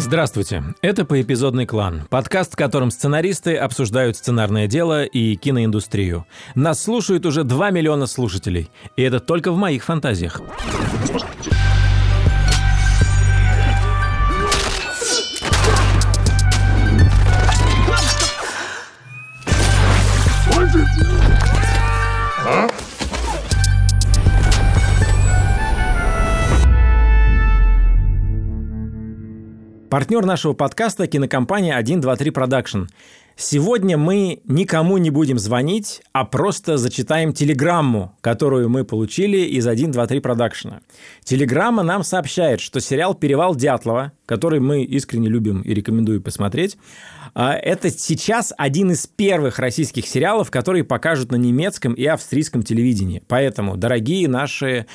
Здравствуйте, это «Поэпизодный клан», подкаст, в котором сценаристы обсуждают сценарное дело и киноиндустрию. Нас слушают уже 2 миллиона слушателей, и это только в моих фантазиях. Партнер нашего подкаста – кинокомпания 123 Production. Сегодня мы никому не будем звонить, а просто зачитаем телеграмму, которую мы получили из 123 Production. Телеграмма нам сообщает, что сериал «Перевал Дятлова», который мы искренне любим и рекомендую посмотреть, а, это сейчас один из первых российских сериалов, которые покажут на немецком и австрийском телевидении. Поэтому, дорогие наши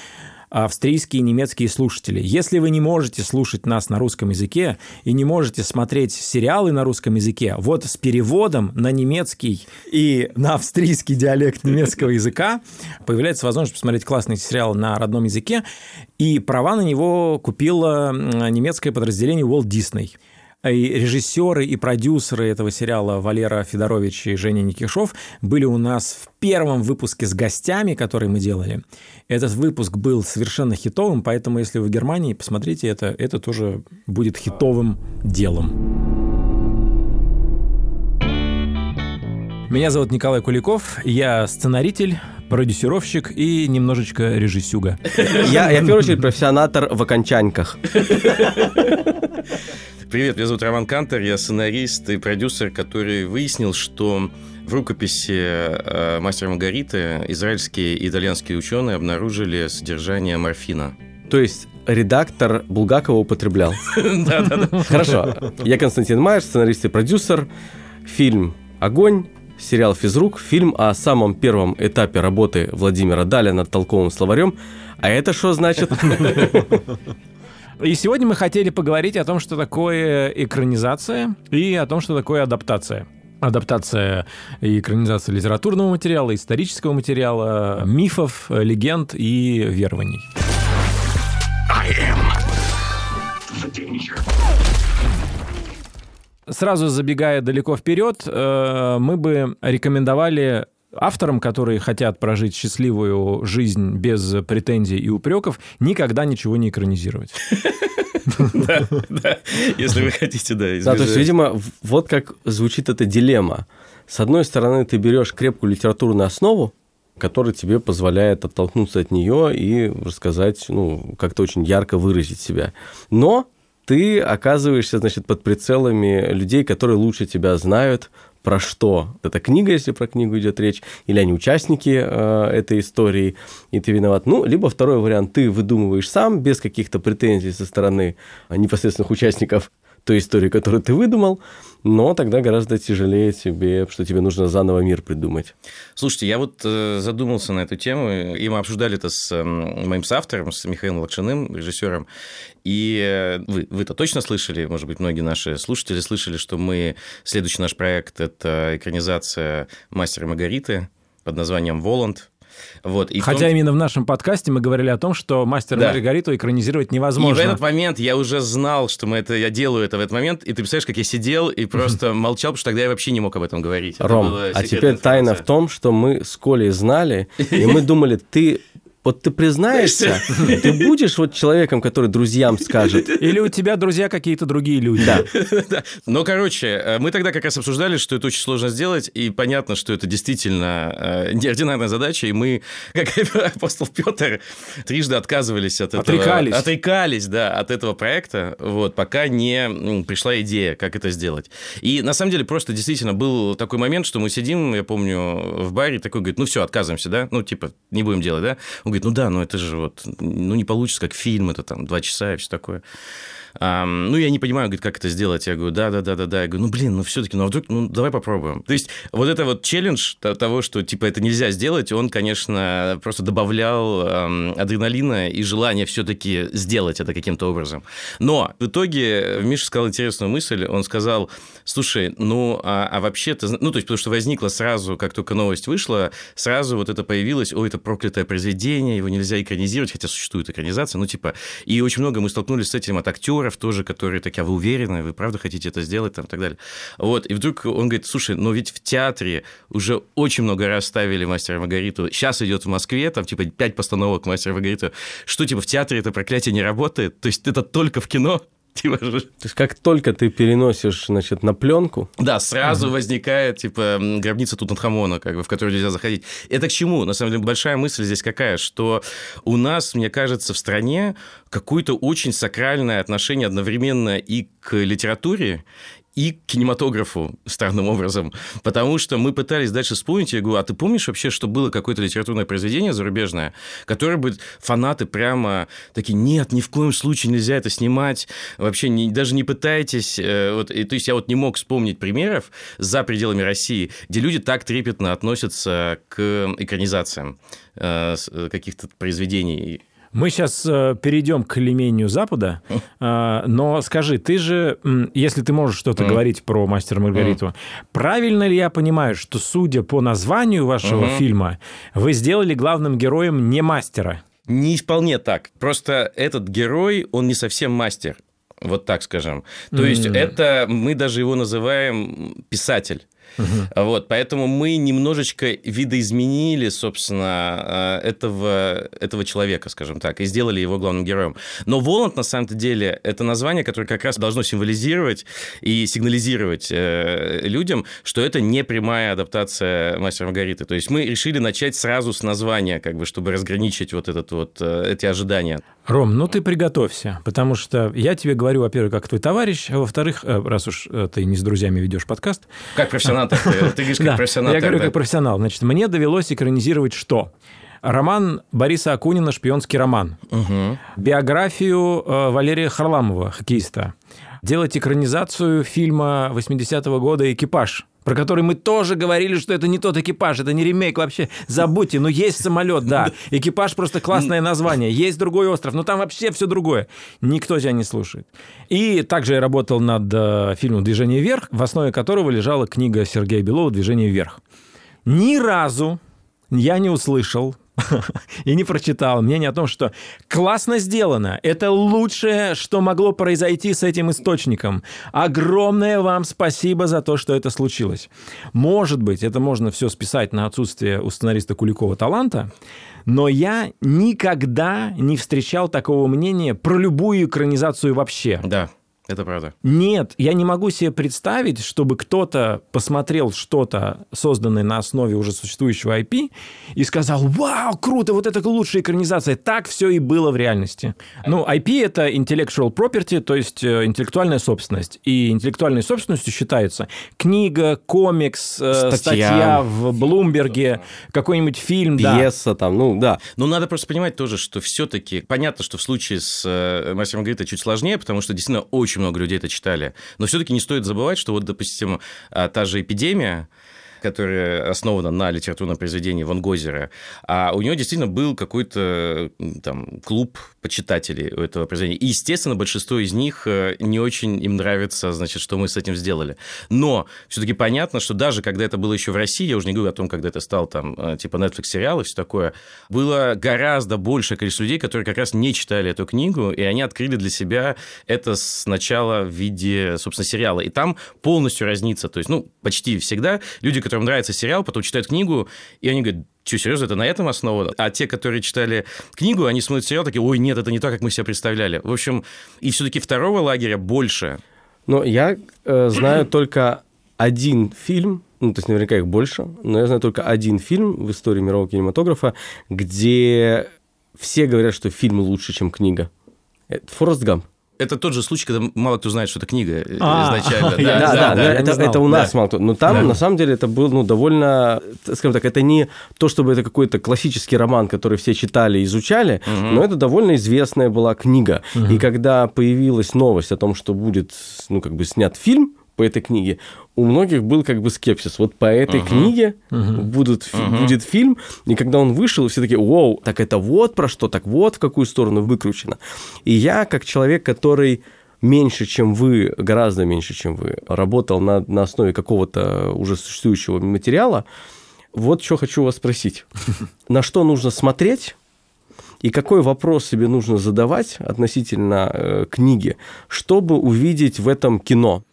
австрийские и немецкие слушатели. Если вы не можете слушать нас на русском языке и не можете смотреть сериалы на русском языке, вот с переводом на немецкий и на австрийский диалект немецкого языка появляется возможность посмотреть классный сериал на родном языке, и права на него купило немецкое подразделение Walt Disney – и режиссеры и продюсеры этого сериала Валера Федорович и Женя Никишов были у нас в первом выпуске с гостями, который мы делали. Этот выпуск был совершенно хитовым, поэтому если вы в Германии, посмотрите это, это тоже будет хитовым делом. Меня зовут Николай Куликов, я сценаритель, продюсировщик и немножечко режиссюга. Я, я в первую очередь профессионатор в окончаньках. Привет, меня зовут Роман Кантер, я сценарист и продюсер, который выяснил, что в рукописи э, «Мастера Маргариты» израильские и итальянские ученые обнаружили содержание морфина. То есть редактор Булгакова употреблял. Да, да, да. Хорошо. Я Константин Майер, сценарист и продюсер. Фильм «Огонь», сериал «Физрук», фильм о самом первом этапе работы Владимира Даля над толковым словарем. А это что значит? И сегодня мы хотели поговорить о том, что такое экранизация и о том, что такое адаптация адаптация и экранизация литературного материала, исторического материала, мифов, легенд и верований. Сразу забегая далеко вперед, э, мы бы рекомендовали авторам, которые хотят прожить счастливую жизнь без претензий и упреков, никогда ничего не экранизировать. Да, да, если вы хотите, да, Да, то есть, видимо, вот как звучит эта дилемма. С одной стороны, ты берешь крепкую литературную основу, которая тебе позволяет оттолкнуться от нее и рассказать, ну, как-то очень ярко выразить себя. Но ты оказываешься, значит, под прицелами людей, которые лучше тебя знают, про что эта книга, если про книгу идет речь, или они участники э, этой истории, и ты виноват. Ну, либо второй вариант, ты выдумываешь сам, без каких-то претензий со стороны непосредственных участников той истории, которую ты выдумал, но тогда гораздо тяжелее тебе, что тебе нужно заново мир придумать. Слушайте, я вот э, задумался на эту тему, и мы обсуждали это с э, моим соавтором, с Михаилом Лакшиным, режиссером, и э, вы, вы-то точно слышали, может быть, многие наши слушатели слышали, что мы, следующий наш проект – это экранизация «Мастера Маргариты» под названием «Воланд», вот, и Хотя том... именно в нашем подкасте мы говорили о том, что «Мастер да. Маргариту» экранизировать невозможно. И в этот момент я уже знал, что мы это, я делаю это в этот момент, и ты представляешь, как я сидел и просто молчал, потому что тогда я вообще не мог об этом говорить. Ром, а теперь тайна в том, что мы с Колей знали, и мы думали, ты вот ты признаешься, ты будешь вот человеком, который друзьям скажет. Или у тебя друзья какие-то другие люди. Да. Ну, короче, э, мы тогда как раз обсуждали, что это очень сложно сделать, и понятно, что это действительно э, неординарная задача, и мы, как апостол Петр, трижды отказывались от этого. Отрекались. Отрекались, да, от этого проекта, вот, пока не пришла идея, как это сделать. И на самом деле просто действительно был такой момент, что мы сидим, я помню, в баре, такой говорит, ну все, отказываемся, да, ну типа не будем делать, да. Он говорит, ну да, ну это же вот, ну не получится как фильм, это там два часа и все такое. Ну, я не понимаю, говорит, как это сделать. Я говорю, да-да-да-да-да. Я говорю, ну, блин, ну, все-таки, ну, а вдруг, ну, давай попробуем. То есть, вот это вот челлендж того, что, типа, это нельзя сделать, он, конечно, просто добавлял адреналина и желания все-таки сделать это каким-то образом. Но в итоге Миша сказал интересную мысль. Он сказал, слушай, ну, а, а вообще-то... Ну, то есть, потому что возникло сразу, как только новость вышла, сразу вот это появилось, ой, это проклятое произведение, его нельзя экранизировать, хотя существует экранизация, ну, типа... И очень много мы столкнулись с этим от актеров, актеров тоже, которые такие, а вы уверены, вы правда хотите это сделать, там, и так далее. Вот, и вдруг он говорит, слушай, но ведь в театре уже очень много раз ставили «Мастера Маргариту», сейчас идет в Москве, там, типа, пять постановок «Мастера Маргариту», что, типа, в театре это проклятие не работает, то есть это только в кино, Типа, То есть как только ты переносишь, значит, на пленку... Да, сразу угу. возникает, типа, гробница Тутанхамона, как бы, в которую нельзя заходить. Это к чему? На самом деле, большая мысль здесь какая, что у нас, мне кажется, в стране какое-то очень сакральное отношение одновременно и к литературе, и кинематографу странным образом. Потому что мы пытались дальше вспомнить, я говорю, а ты помнишь вообще, что было какое-то литературное произведение зарубежное, которое бы фанаты прямо такие, нет, ни в коем случае нельзя это снимать, вообще не, даже не пытайтесь. Э, вот, и, то есть я вот не мог вспомнить примеров за пределами России, где люди так трепетно относятся к экранизациям э, э каких-то произведений мы сейчас э, перейдем к клемению Запада, э, но скажи, ты же, если ты можешь что-то говорить про мастера Маргариту, правильно ли я понимаю, что судя по названию вашего фильма, вы сделали главным героем не мастера? Не вполне так. Просто этот герой, он не совсем мастер. Вот так скажем. То mm. есть это мы даже его называем писатель. Угу. Вот, поэтому мы немножечко видоизменили, собственно, э, этого, этого человека, скажем так, и сделали его главным героем. Но Воланд, на самом деле, это название, которое как раз должно символизировать и сигнализировать э, людям, что это не прямая адаптация Мастера Маргариты. То есть мы решили начать сразу с названия, как бы, чтобы разграничить вот, этот вот э, эти ожидания. Ром, ну ты приготовься, потому что я тебе говорю, во-первых, как твой товарищ, а во-вторых, раз уж ты не с друзьями ведешь подкаст. Как профессионал профессионал ты, говоришь как профессионал. Я говорю как профессионал. Значит, мне довелось экранизировать что? Роман Бориса Акунина «Шпионский роман». Биографию э, Валерия Харламова, хоккеиста. Делать экранизацию фильма 80-го года «Экипаж», про который мы тоже говорили, что это не тот экипаж, это не ремейк вообще. Забудьте, но есть самолет, да. Экипаж просто классное название. Есть другой остров, но там вообще все другое. Никто тебя не слушает. И также я работал над э, фильмом «Движение вверх», в основе которого лежала книга Сергея Белова «Движение вверх». Ни разу я не услышал и не прочитал мнение о том, что классно сделано, это лучшее, что могло произойти с этим источником. Огромное вам спасибо за то, что это случилось. Может быть, это можно все списать на отсутствие у сценариста Куликова таланта, но я никогда не встречал такого мнения про любую экранизацию вообще. Да. Это правда. Нет, я не могу себе представить, чтобы кто-то посмотрел что-то, созданное на основе уже существующего IP, и сказал, вау, круто, вот это лучшая экранизация. Так все и было в реальности. Ну, IP — это intellectual property, то есть э, интеллектуальная собственность. И интеллектуальной собственностью считается книга, комикс, э, статья, статья в Блумберге, какой-нибудь фильм. Пьеса да. там, ну да. Но надо просто понимать тоже, что все-таки понятно, что в случае с э, Мастером Маргаритой чуть сложнее, потому что действительно очень очень много людей это читали. Но все-таки не стоит забывать, что вот, допустим, а, та же эпидемия, которая основана на литературном произведении Ван Гозера, а у него действительно был какой-то там клуб почитателей этого произведения. И, естественно, большинство из них э, не очень им нравится, значит, что мы с этим сделали. Но все-таки понятно, что даже когда это было еще в России, я уже не говорю о том, когда это стал там э, типа Netflix сериал и все такое, было гораздо большее количество людей, которые как раз не читали эту книгу, и они открыли для себя это сначала в виде, собственно, сериала. И там полностью разнится. То есть, ну, почти всегда люди, которым нравится сериал, потом читают книгу, и они говорят, что, серьезно, это на этом основано? А те, которые читали книгу, они смотрят сериал, такие, ой, нет, это не так, как мы себе представляли. В общем, и все-таки второго лагеря больше. Но я э, знаю только один фильм, ну, то есть наверняка их больше, но я знаю только один фильм в истории мирового кинематографа, где все говорят, что фильм лучше, чем книга. Это Форест Гамп это тот же случай, когда мало кто знает, что это книга э, а, изначально. Да, да, это у нас мало кто. Но там, на самом деле, это был ну, довольно, скажем так, это не то, чтобы это какой-то классический роман, который все читали, изучали, но это довольно известная была книга. И когда появилась новость о том, что будет, ну, как бы снят фильм, по этой книге, у многих был как бы скепсис. Вот по этой uh-huh. книге uh-huh. Будут, uh-huh. будет фильм, и когда он вышел, все такие, вау, так это вот про что, так вот в какую сторону выкручено. И я, как человек, который меньше, чем вы, гораздо меньше, чем вы, работал на, на основе какого-то уже существующего материала, вот что хочу вас спросить. На что нужно смотреть, и какой вопрос себе нужно задавать относительно э, книги, чтобы увидеть в этом кино.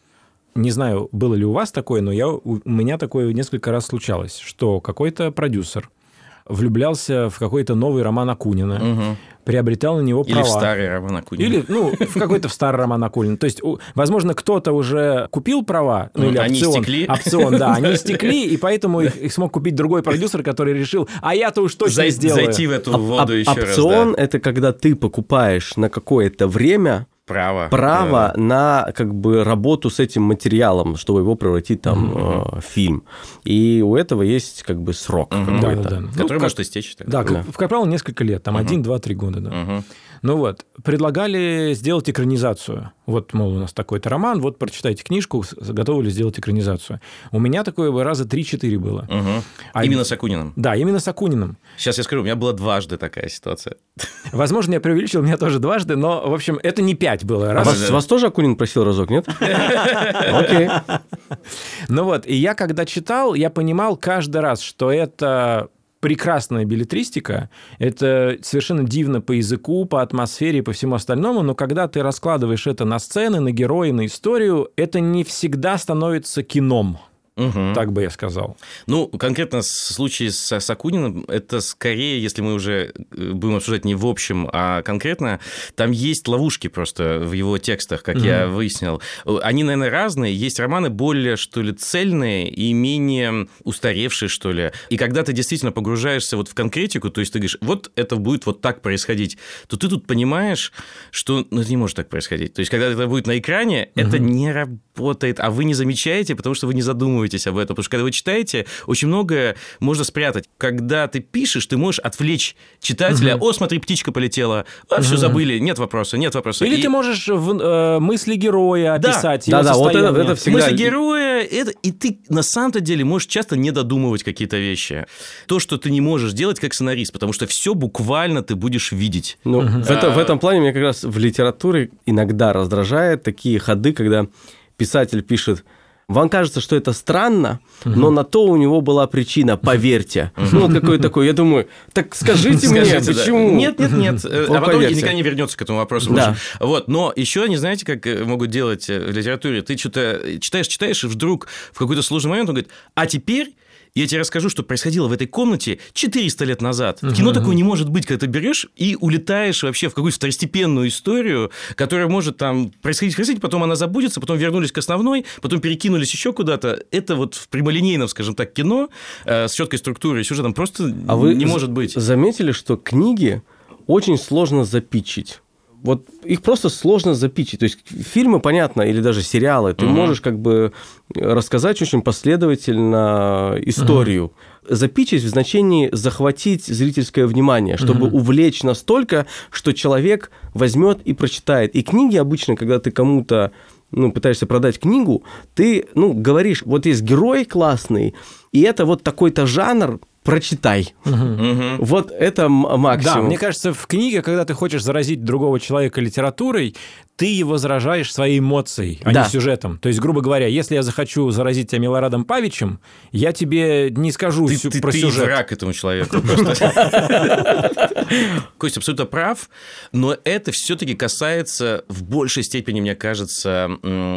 Не знаю, было ли у вас такое, но я, у меня такое несколько раз случалось, что какой-то продюсер влюблялся в какой-то новый роман Акунина, Мгм. приобретал на него Или права. в старый роман Акунина. Или, ну, в какой-то в старый роман Акунина. То есть, возможно, кто-то уже купил права, ну, или Они опцион. истекли. Опцион, да, они истекли, и поэтому их, их смог купить другой продюсер, который решил, а я-то уж точно Зай- сделаю. Зайти в эту воду оп- еще раз. опцион да. это когда ты покупаешь на какое-то время Право. право на как бы работу с этим материалом, чтобы его превратить там э, в фильм. И у этого есть как бы срок. Да, какой-то. да, да. Который Ну, может как- истечь. тогда. Да, как, как правило, несколько лет, там один, два, три года, да. Мгм. Ну вот, предлагали сделать экранизацию. Вот, мол, у нас такой-то роман, вот прочитайте книжку, с- готовы ли сделать экранизацию. У меня такое раза 3-4 было. Мгм. А- Именно с Акуниным. Да, именно с Акуниным. Сейчас я скажу, у меня была дважды такая ситуация. Возможно, я преувеличил, у меня тоже дважды, но, в общем, это не пять было. А Раз. вас, вас тоже Акунин просил разок, нет? Окей. Ну вот, и я когда читал, я понимал каждый раз, что это прекрасная билетристика, это совершенно дивно по языку, по атмосфере и по всему остальному, но когда ты раскладываешь это на сцены, на героя, на историю, это не всегда становится кином, Мгм. так бы я сказал. Ну, конкретно в случае с, с Акуниным, это скорее, если мы уже э, будем обсуждать не в общем, а конкретно, там есть ловушки просто в его текстах, как я выяснил. Э, Они, наверное, разные. Есть романы более, что ли, цельные и менее устаревшие, что ли. И когда ты действительно погружаешься вот в конкретику, то есть ты говоришь, вот это будет вот так происходить, то ты тут понимаешь, что ну, это не может так происходить. То есть, когда это будет на экране, это не работает, а вы не замечаете, потому что вы не задумываетесь об этом. Потому что когда вы читаете, очень многое можно спрятать. Когда ты пишешь, ты можешь отвлечь читателя. О, смотри, птичка полетела. А, все забыли. Нет вопроса, нет вопроса. Или И- ты можешь в, э, мысли героя Да. описать его Да-да, вот это- состояние. это всегда- Мысли героя, это, и ты на самом-то деле можешь часто не додумывать какие-то вещи. То, что ты не можешь делать как сценарист, потому что все буквально ты будешь видеть. Ну, в, это- в этом плане меня как раз в литературе иногда раздражает такие ходы, когда писатель пишет вам кажется, что это странно, но на то у него была причина, поверьте. Ну, вот какой такой, я думаю, так скажите, мне, почему? Нет, нет, нет. Э, А потом никогда не вернется к этому вопросу Да. Вот, но еще не знаете, как э, могут делать э, в литературе? Ты что-то читаешь, читаешь, и вдруг в какой-то сложный момент он говорит, а теперь я тебе расскажу, что происходило в этой комнате 400 лет назад. В кино такого не может быть, когда ты берешь и улетаешь вообще в какую-то второстепенную историю, которая может там происходить, происходить, потом она забудется, потом вернулись к основной, потом перекинулись еще куда-то. Это вот в прямолинейном, скажем так, кино э, с четкой структурой и сюжетом просто А вы не з- может быть. заметили, что книги очень сложно запичить? Вот их просто сложно запичить. То есть фильмы, понятно, или даже сериалы, ты Мгм. можешь как бы рассказать очень последовательно историю. Запичить в значении захватить зрительское внимание, чтобы увлечь настолько, что человек возьмет и прочитает. И книги обычно, когда ты кому-то ну, пытаешься продать книгу, ты ну, говоришь, вот есть герой классный, и это вот такой-то жанр, прочитай. Вот это максимум. Да, мне кажется, в книге, когда ты хочешь заразить другого человека литературой, ты его заражаешь своей эмоцией, а Да. не сюжетом. То есть, грубо говоря, если я захочу заразить тебя Милорадом Павичем, я тебе не скажу Ты, всю- ты- про ты сюжет. враг этому человеку просто. Костя абсолютно прав, но это все-таки касается в большей степени, мне кажется,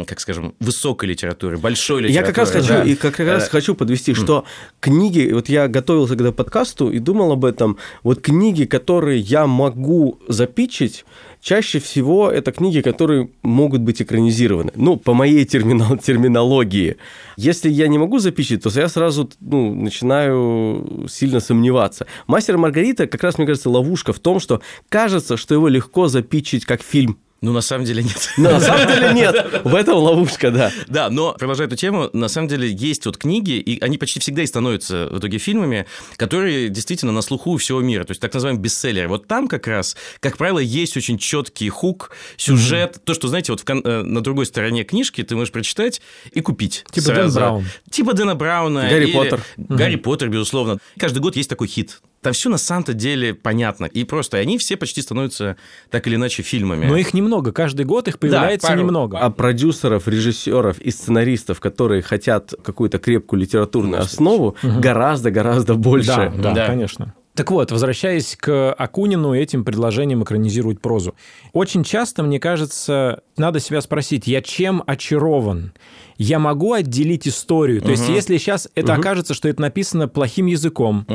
как скажем, высокой литературы, большой литературы. Я как раз хочу, и как раз Э, хочу подвести, что книги, вот я готовился к подкасту и думал об этом, вот книги, которые я могу запичить, чаще всего это книги, которые могут быть экранизированы. Ну, по моей терминал- терминологии. Если я не могу запичить, то я сразу ну, начинаю сильно сомневаться. «Мастер Маргарита» как раз, мне кажется, ловушка в том, что кажется, что его легко запичить как фильм. Ну, на самом деле нет. Но на самом деле нет. В этом ловушка, да. Да, но продолжая эту тему, на самом деле есть вот книги, и они почти всегда и становятся в итоге фильмами, которые действительно на слуху у всего мира, то есть так называемый бестселлер. Вот там как раз, как правило, есть очень четкий хук, сюжет, то, что, знаете, вот в э, на другой стороне книжки ты можешь прочитать и купить. Типа Дэн Браун. Типа Дэна Брауна. Гарри Поттер. Гарри Поттер, безусловно. Каждый год есть такой хит. Там все на самом-то деле понятно. И просто они все почти становятся так или иначе фильмами. Но их немного, каждый год их появляется пару. немного. А продюсеров, режиссеров и сценаристов, которые хотят какую-то крепкую литературную основу, гораздо-гораздо больше. да, да, Да. конечно. Так вот, возвращаясь к Акунину, этим предложением экранизировать прозу. Очень часто, мне кажется, надо себя спросить, я чем очарован? Я могу отделить историю? То есть, если сейчас это окажется, что это написано плохим языком,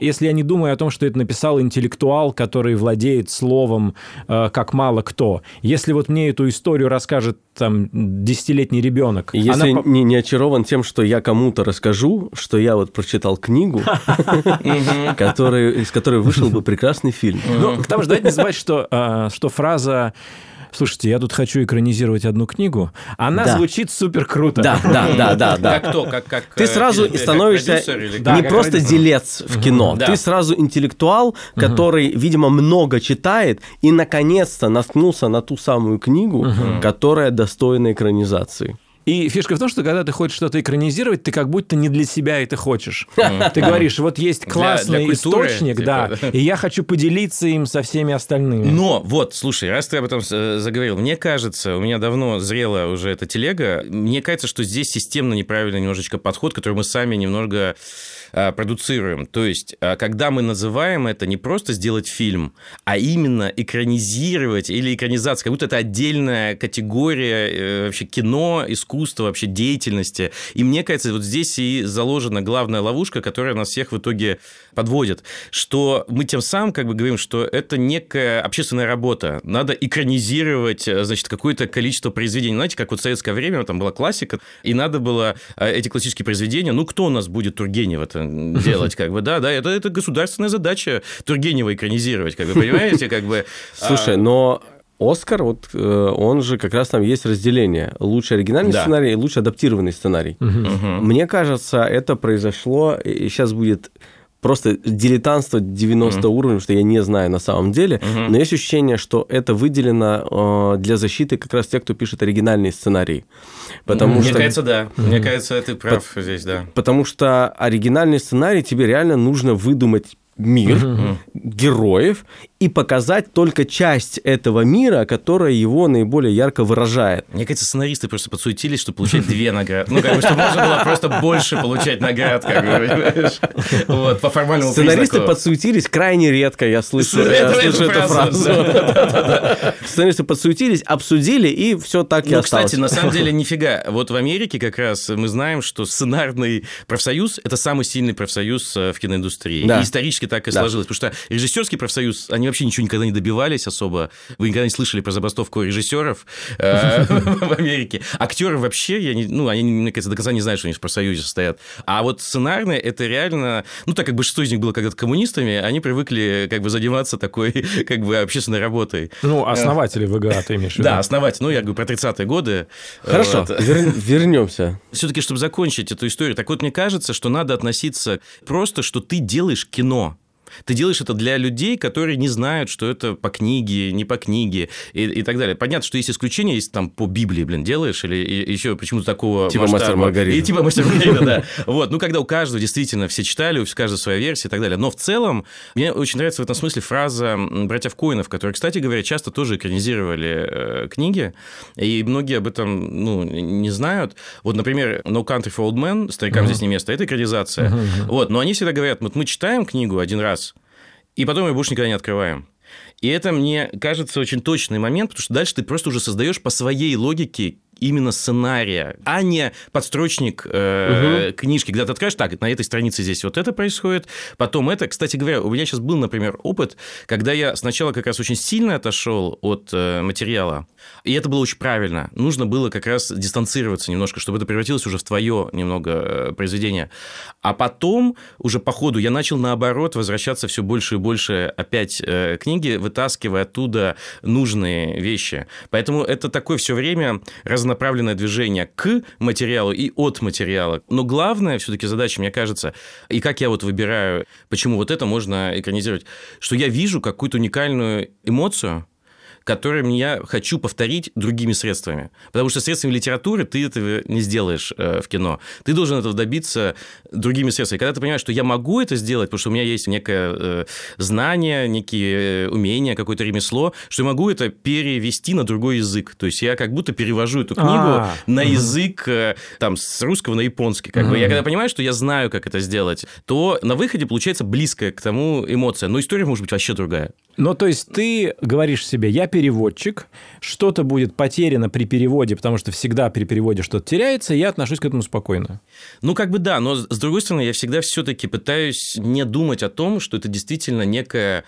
если я не думаю о том, что это написал интеллектуал, который владеет словом, э, как мало кто, если вот мне эту историю расскажет там десятилетний ребенок, Если она не, не очарован тем, что я кому-то расскажу, что я вот прочитал книгу, из которой вышел бы прекрасный фильм. Ну, потому что давайте не забывать, что, что фраза «Слушайте, я тут хочу экранизировать одну книгу», она Да. звучит супер круто. Да, да, да, да, да. Как кто? Как, как, Ты э, сразу становишься продюсер или Да, не просто продюсер. делец в кино, Да. ты сразу интеллектуал, который, видимо, много читает и наконец-то наткнулся на ту самую книгу, которая достойна экранизации. И фишка в том, что когда ты хочешь что-то экранизировать, ты как будто не для себя это хочешь. Ты говоришь, вот есть Для- классный для культуры, источник, типа, да, и я хочу поделиться им со всеми остальными. Но вот, слушай, раз ты об этом э, заговорил, мне кажется, у меня давно зрела уже эта телега, мне кажется, что здесь системно неправильный немножечко подход, который мы сами немного а, продуцируем. То есть, а, когда мы называем это не просто сделать фильм, а именно экранизировать или экранизация, как будто это отдельная категория э, вообще кино, искусства, вообще деятельности. И мне кажется, вот здесь и заложена главная ловушка, которая нас всех в итоге подводит, что мы тем самым как бы говорим, что это некая общественная работа. Надо экранизировать, э, значит, какое-то количество произведений. Знаете, как вот в советское время там была классика, и надо было э, эти классические произведения, ну, кто у нас будет Тургенев это делать, как бы, да, да, это, это государственная задача Тургенева экранизировать, как бы, понимаете, как бы... Слушай, но Оскар, вот э, он же как раз там есть разделение. Лучший оригинальный Да. сценарий и лучше адаптированный сценарий. Мне кажется, это произошло, и сейчас будет просто дилетантство 90 уровня, что я не знаю на самом деле, но есть ощущение, что это выделено э, для защиты как раз тех, кто пишет оригинальный сценарий. Потому Мне что кажется, да. Мне кажется, ты прав здесь, да. Потому что оригинальный сценарий тебе реально нужно выдумать мир, героев, и показать только часть этого мира, которая его наиболее ярко выражает. Мне кажется, сценаристы просто подсуетились, чтобы получать две награды. Ну, как бы, чтобы можно было просто больше получать наград, как бы, понимаешь? Вот, по формальному Сценаристы подсуетились крайне редко, я слышу, я слышу эту фразу. Сценаристы подсуетились, обсудили, и все так и Ну, осталось. кстати, на самом деле нифига. Вот в Америке как раз мы знаем, что сценарный профсоюз – это самый сильный профсоюз э, в киноиндустрии. И исторически так и сложилось. Потому что режиссерский профсоюз, они вообще ничего никогда не добивались особо. Вы никогда не слышали про забастовку режиссеров э, в Америке. Актеры вообще, я не- ну, они, мне кажется, до конца не знают, что они в профсоюзе состоят. А вот сценарные – это реально... Ну, так как большинство из них было когда-то коммунистами, они привыкли как бы заниматься такой как бы общественной работой. Ну, основатели ВГА ты имеешь в виду? Да, основать. Ну, я говорю про 30-е годы. Хорошо, Вот. вер- вернемся. Все-таки, чтобы закончить эту историю, так вот, мне кажется, что надо относиться просто, что ты делаешь кино. Ты делаешь это для людей, которые не знают, что это по книге, не по книге и, и так далее. Понятно, что есть исключения, если там по Библии, блин, делаешь, или и- еще почему-то такого Типа. «Мастер Маргарита». И типа «Мастер Маргарита», да. Вот, ну, когда у каждого действительно все читали, у каждого своя версия и так далее. Но в целом, мне очень нравится в этом смысле фраза братьев Коинов, которые, кстати говоря, часто тоже экранизировали э, книги, и многие об этом, ну, не знают. Вот, например, No Country for Old Men, «Старикам здесь не место», это экранизация. Вот, но они всегда говорят, вот мы читаем книгу один раз, и потом ее больше никогда не открываем. И это, мне кажется, очень точный момент, потому что дальше ты просто уже создаешь по своей логике именно сценария, а не подстрочник э, книжки, когда ты откроешь, так, на этой странице здесь вот это происходит, потом это. Кстати говоря, у меня сейчас был, например, опыт, когда я сначала как раз очень сильно отошел от э, материала, и это было очень правильно. Нужно было как раз дистанцироваться немножко, чтобы это превратилось уже в твое немного э, произведение. А потом, уже по ходу, я начал наоборот возвращаться все больше и больше опять э, книги, вытаскивая оттуда нужные вещи. Поэтому это такое все время разнонаправленное движение к материалу и от материала. Но главная все-таки задача, мне кажется, и как я вот выбираю, почему вот это можно экранизировать, что я вижу какую-то уникальную эмоцию, которые я хочу повторить другими средствами. Потому что средствами литературы ты этого не сделаешь э, в кино. Ты должен этого добиться другими средствами. Когда ты понимаешь, что я могу это сделать, потому что у меня есть некое э, знание, некие умения, какое-то ремесло, что я могу это перевести на другой язык. То есть я как будто перевожу эту книгу А, на язык э, там с русского на японский. Как бы. Я когда понимаю, что я знаю, как это сделать, то на выходе получается близкая к тому эмоция. Но история может быть вообще другая. Ну, то есть ты говоришь себе, я переводчик, что-то будет потеряно при переводе, потому что всегда при переводе что-то теряется, я отношусь к этому спокойно. Ну, как бы да, но с другой стороны, я всегда все-таки пытаюсь не думать о том, что это действительно некая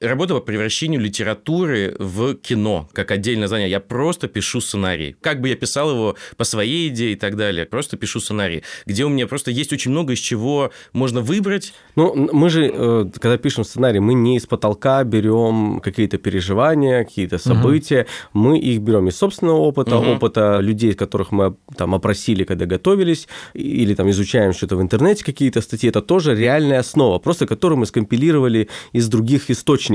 работа по превращению литературы в кино, как отдельное знание. Я просто пишу сценарий. Как бы я писал его по своей идее и так далее, просто пишу сценарий, где у меня просто есть очень много из чего можно выбрать. Ну, мы же, э, когда пишем сценарий, мы не из потолка берем какие-то переживания, какие-то события, мы их берем из собственного опыта, Мгм. опыта людей, которых мы там опросили, когда готовились, или там изучаем что-то в интернете, какие-то статьи, это тоже реальная основа, просто которую мы скомпилировали из других источников.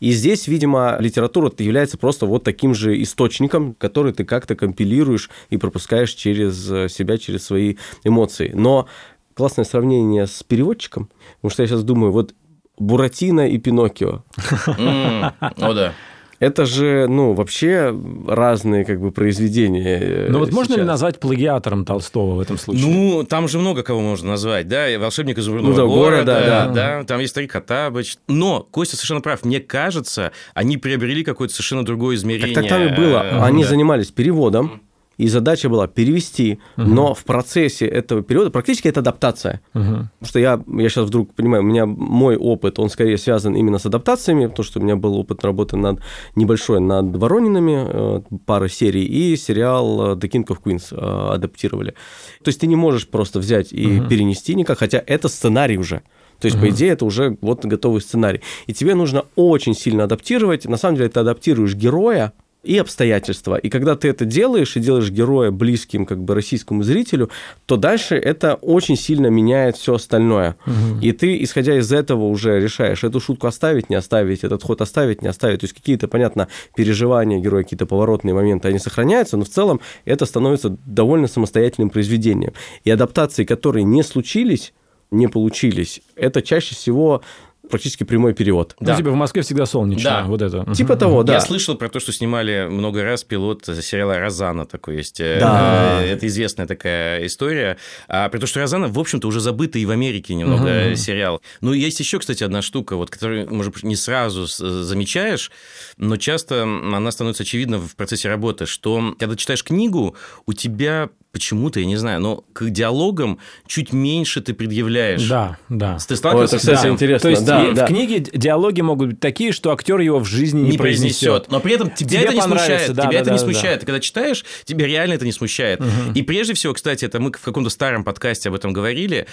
И здесь, видимо, литература является просто вот таким же источником, который ты как-то компилируешь и пропускаешь через э, себя, через свои эмоции. Но классное сравнение с переводчиком, потому что я сейчас думаю, вот Буратино и Пиноккио. О, да. Это же, ну, вообще разные как бы произведения. э, Но Ну, вот можно ли сейчас. назвать плагиатором Толстого в этом случае? Ну, там же много кого можно назвать, да, и «Волшебник из изумрудного Ну да, города», города, да, там есть «Старик Хоттабыч». Но Костя совершенно прав, мне кажется, они приобрели какое-то совершенно другое измерение. Так, так там и было. э, Они да. занимались переводом, и задача была перевести, но в процессе этого перевода практически это адаптация. Мгм. Потому что я, я сейчас вдруг понимаю, у меня мой опыт, он скорее связан именно с адаптациями, потому что у меня был опыт работы над небольшой, над Воронинами, э, пары серий, и сериал э, The King of Queens э, адаптировали. То есть ты не можешь просто взять и Мгм. перенести никак, хотя это сценарий уже. То есть, по идее, это уже вот готовый сценарий. И тебе нужно очень сильно адаптировать. На самом деле, ты адаптируешь героя, и обстоятельства. И когда ты это делаешь, и делаешь героя близким как бы российскому зрителю, то дальше это очень сильно меняет все остальное. И ты, исходя из этого, уже решаешь, эту шутку оставить, не оставить, этот ход оставить, не оставить. То есть какие-то, понятно, переживания героя, какие-то поворотные моменты, они сохраняются, но в целом это становится довольно самостоятельным произведением. И адаптации, которые не случились, не получились, это чаще всего практически прямой перевод. Ну, Да. типа в Москве всегда солнечно, Да. вот это. Типа того, да. Я слышал про то, что снимали много раз пилот сериала «Розана» такой есть. Э, Да. э, Это известная такая история. А при том, что «Розана», в общем-то, уже забытый и в Америке немного Мгм. сериал. Ну, есть еще, кстати, одна штука, вот, которую, может быть, не сразу с- замечаешь, но часто она становится очевидна в процессе работы, что когда читаешь книгу, у тебя почему-то, я не знаю, но к диалогам чуть меньше ты предъявляешь. Да, да. Ты сталкивался это, кстати, этим? интересно. То есть да, да. в книге диалоги могут быть такие, что актер его в жизни не, не произнесет. Но при этом тебя Тебе это не смущает. да, тебя да, это да, не да, смущает. Ты когда читаешь, тебя реально это не смущает. И прежде всего, кстати, это мы в каком-то старом подкасте об этом говорили,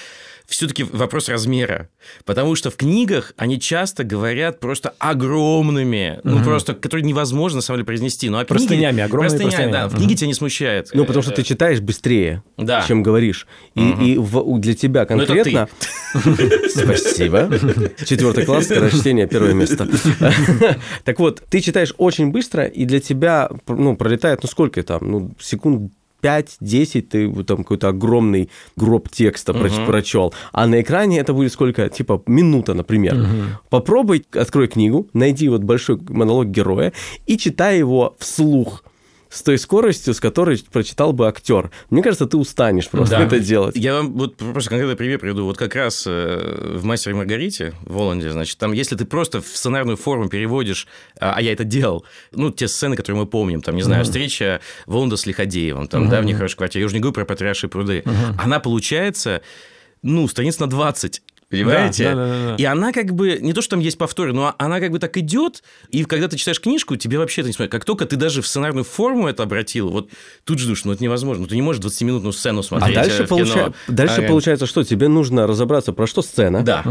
все-таки вопрос размера. Потому что в книгах они часто говорят просто огромными, ну просто, которые невозможно на самом деле произнести. Ну, а книги- Простынями, огромными простынями, простынями. да. В книге тебя не смущает. Ну, потому что ты читаешь быстрее, Да. чем говоришь. И, и в- для тебя Ну, конкретно... Спасибо. Четвертый класс, скорочтение, первое место. Так вот, ты читаешь очень быстро, и для тебя ну, пролетает, ну сколько там, ну, секунд 5-10 ты там какой-то огромный гроб текста Мгм. прочел, а на экране это будет сколько? Типа минута, например. Попробуй, открой книгу, найди вот большой монолог героя и читай его вслух с той скоростью, с которой прочитал бы актер. Мне кажется, ты устанешь просто Да. это делать. Я вам вот просто конкретный пример приведу. Вот как раз э, в «Мастере Маргарите» в Воланде, значит, там, если ты просто в сценарную форму переводишь, а а я это делал, ну, те сцены, которые мы помним, там, не знаю, встреча Воланда с Лиходеевым, там, да, в «Нехорошей квартире», я уже не говорю про «Потрясшие пруды», она получается, ну, страниц на 20, Понимаете? Да, да, да, да. И она как бы, не то, что там есть повторы, но она как бы так идет, и когда ты читаешь книжку, тебе вообще это не смотрит. Как только ты даже в сценарную форму это обратил, вот тут ждешь, ну это невозможно. Ну, ты не можешь 20-минутную сцену А смотреть дальше, э, кино. получа- дальше А, получается, что тебе нужно разобраться, про что сцена. Да.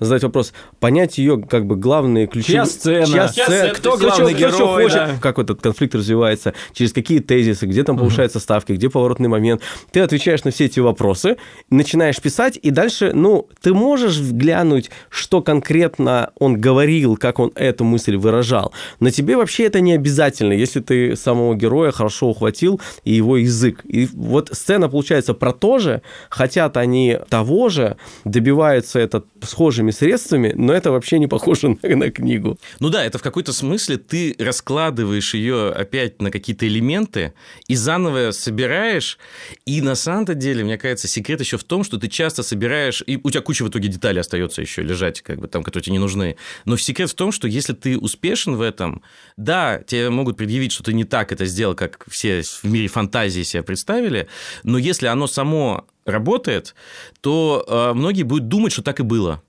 Задать вопрос, понять ее как бы главные ключи. Чья сцена? Чья Чья сцена? сцена? Кто главный кто герой, хочет, да. Как вот этот конфликт развивается, через какие тезисы, где там повышаются ставки, где поворотный момент. Ты отвечаешь на все эти вопросы, начинаешь писать, и дальше, ну, ты можешь можешь глянуть, что конкретно он говорил, как он эту мысль выражал. Но тебе вообще это не обязательно, если ты самого героя хорошо ухватил и его язык. И вот сцена получается про то же, хотят они того же, добиваются это схожими средствами, но это вообще не похоже на, на книгу. Ну да, это в какой-то смысле ты раскладываешь ее опять на какие-то элементы и заново собираешь. И на самом-то деле, мне кажется, секрет еще в том, что ты часто собираешь, и у тебя куча в итоге деталей остается еще лежать, как бы там, которые тебе не нужны. Но секрет в том, что если ты успешен в этом, да, тебе могут предъявить, что ты не так это сделал, как все в мире фантазии себе представили, но если оно само работает, то э, многие будут думать, что так и было.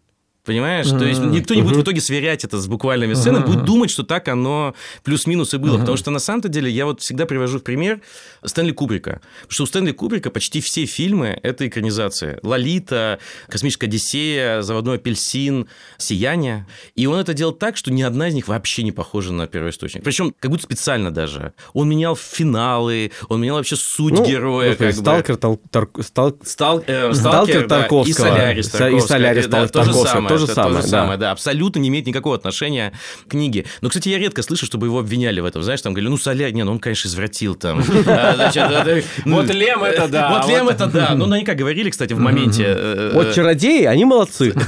Понимаешь? Mm-hmm. То есть никто не будет в итоге сверять это с буквальными сценами, mm-hmm. будет думать, что так оно плюс-минус и было. Mm-hmm. Потому что на самом-то деле я вот всегда привожу в пример Стэнли Кубрика. Потому что у Стэнли Кубрика почти все фильмы – это экранизация. «Лолита», «Космическая Одиссея», «Заводной апельсин», «Сияние». И он это делал так, что ни одна из них вообще не похожа на первоисточник. Причем как будто специально даже. Он менял финалы, он менял вообще суть ну, героя. Как сталкер, бы. Тал, тар, стал, стал, э, сталкер, Тарковского. Да, и Солярис Тарковского. И Солярис да, Тарковского. То же самое то же самое, то же да. самое, да, абсолютно не имеет никакого отношения к книге. Но, кстати, я редко слышу, чтобы его обвиняли в этом, знаешь, там говорили, ну, Соля, не, ну, он, конечно, извратил там. Вот Лем это да. Вот Лем это да. Ну, наверняка говорили, кстати, в моменте. э, Вот чародеи, они молодцы.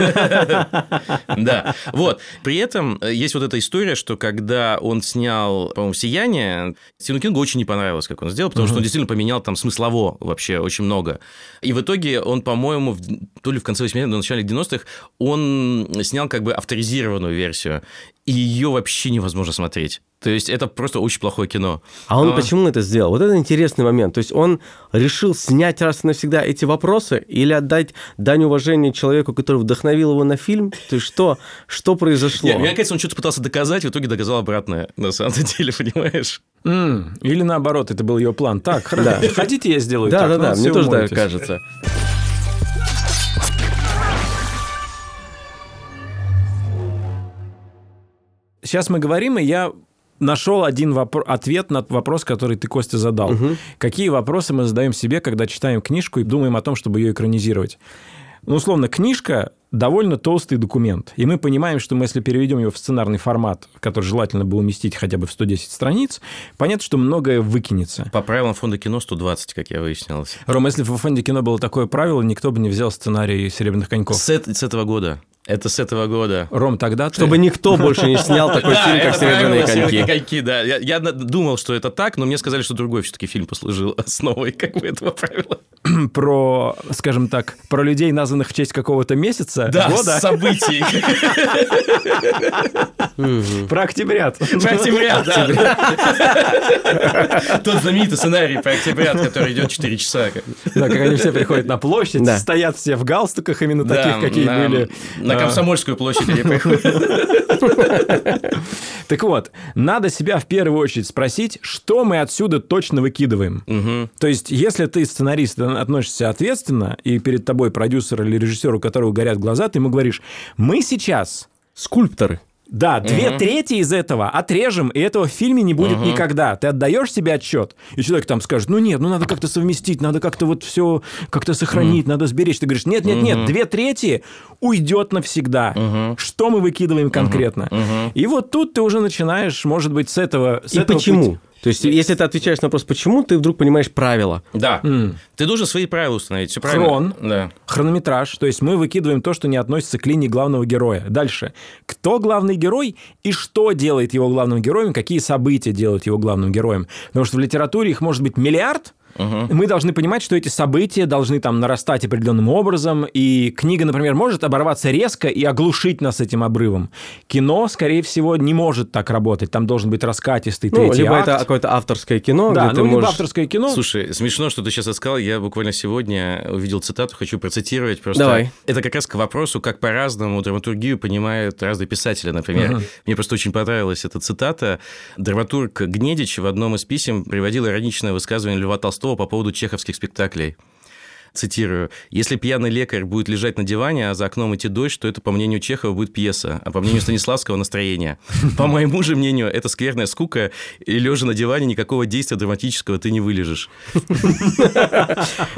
Да, вот. При этом э, есть вот эта история, что когда он снял, по-моему, «Сияние», Стивену Кингу очень не понравилось, как он сделал, потому что он действительно поменял там смыслово вообще очень много. И в итоге он, по-моему, то ли в конце 80-х, то в начале 90-х, он снял как бы авторизированную версию, и ее вообще невозможно смотреть. То есть это просто очень плохое кино. А он Но- почему это сделал? Вот это интересный момент. То есть он решил снять раз и навсегда эти вопросы или отдать дань уважения человеку, который вдохновил его на фильм? То есть что, что произошло? Не, мне кажется, он что-то пытался доказать, в итоге доказал обратное, на самом деле, понимаешь? Или наоборот, это был ее план. Так, хорошо. Хотите, я сделаю Да, так? да, Ну, да, все мне тоже так кажется. Сейчас мы говорим, и я нашел один вопро- ответ на вопрос, который ты, Костя, задал. Какие вопросы мы задаем себе, когда читаем книжку и думаем о том, чтобы ее экранизировать? Ну, условно, книжка довольно толстый документ. И мы понимаем, что мы, если переведем его в сценарный формат, который желательно бы уместить хотя бы в 110 страниц, понятно, что многое выкинется. По правилам фонда кино 120, как я выяснил. Рома, если бы в фонде кино было такое правило, никто бы не взял сценарий «Серебряных коньков». С, с этого года. Это с этого года. Ром, тогда ты... Чтобы никто больше не снял такой фильм, как «Серебряные правило, «Серебряные коньки». коньки», да. Я, думал, что это так, но мне сказали, что другой все-таки фильм послужил основой как бы этого правила. про, скажем так, про людей, названных в честь какого-то месяца, года, событий. про октябрят. Про октября, да. Тот знаменитый сценарий про октября, который идет 4 часа. Да, как они все приходят на площадь, стоят все в галстуках именно таких, какие были. На Комсомольскую площадь они приходят. Так вот, надо себя в первую очередь спросить, что мы отсюда точно выкидываем. То есть, если ты сценарист и относишься ответственно, и перед тобой продюсер или режиссер, у которого горят глаза, ты ему говоришь, мы сейчас Скульпторы. Да, две трети из этого отрежем, и этого в фильме не будет никогда. Ты отдаешь себе отчет, и человек там скажет, ну нет, ну надо как-то совместить, надо как-то вот все как-то сохранить, надо сберечь. Ты говоришь, нет, нет, нет, две трети уйдет навсегда. Что мы выкидываем конкретно? И вот тут ты уже начинаешь, может быть, с этого... с И этого почему? пути. То есть, если ты отвечаешь на вопрос «почему?», ты вдруг понимаешь правила. Да. Ты должен свои правила установить. Все правильно. Хрон. Да. Хронометраж, то есть мы выкидываем то, что не относится к линии главного героя. Дальше. Кто главный герой и что делает его главным героем, какие события делают его главным героем. Потому что в литературе их может быть миллиард, мы должны понимать, что эти события должны там нарастать определенным образом, и книга, например, может оборваться резко и оглушить нас этим обрывом. Кино, скорее всего, не может так работать. Там должен быть раскатистый Ну, третий либо акт. это какое-то авторское кино, да, где ты ну, либо можешь... авторское кино. Слушай, смешно, что ты сейчас сказал. Я буквально сегодня увидел цитату, хочу процитировать. Просто Давай. Это как раз к вопросу, как по-разному драматургию понимают разные писатели, например. Мне просто очень понравилась эта цитата. Драматург Гнедич в одном из писем приводил ироничное высказывание Льва Толстого по поводу чеховских спектаклей. цитирую, «Если пьяный лекарь будет лежать на диване, а за окном идти дождь, то это, по мнению Чехова, будет пьеса, а по мнению Станиславского – настроение. По моему же мнению, это скверная скука, и лежа на диване никакого действия драматического ты не вылежишь».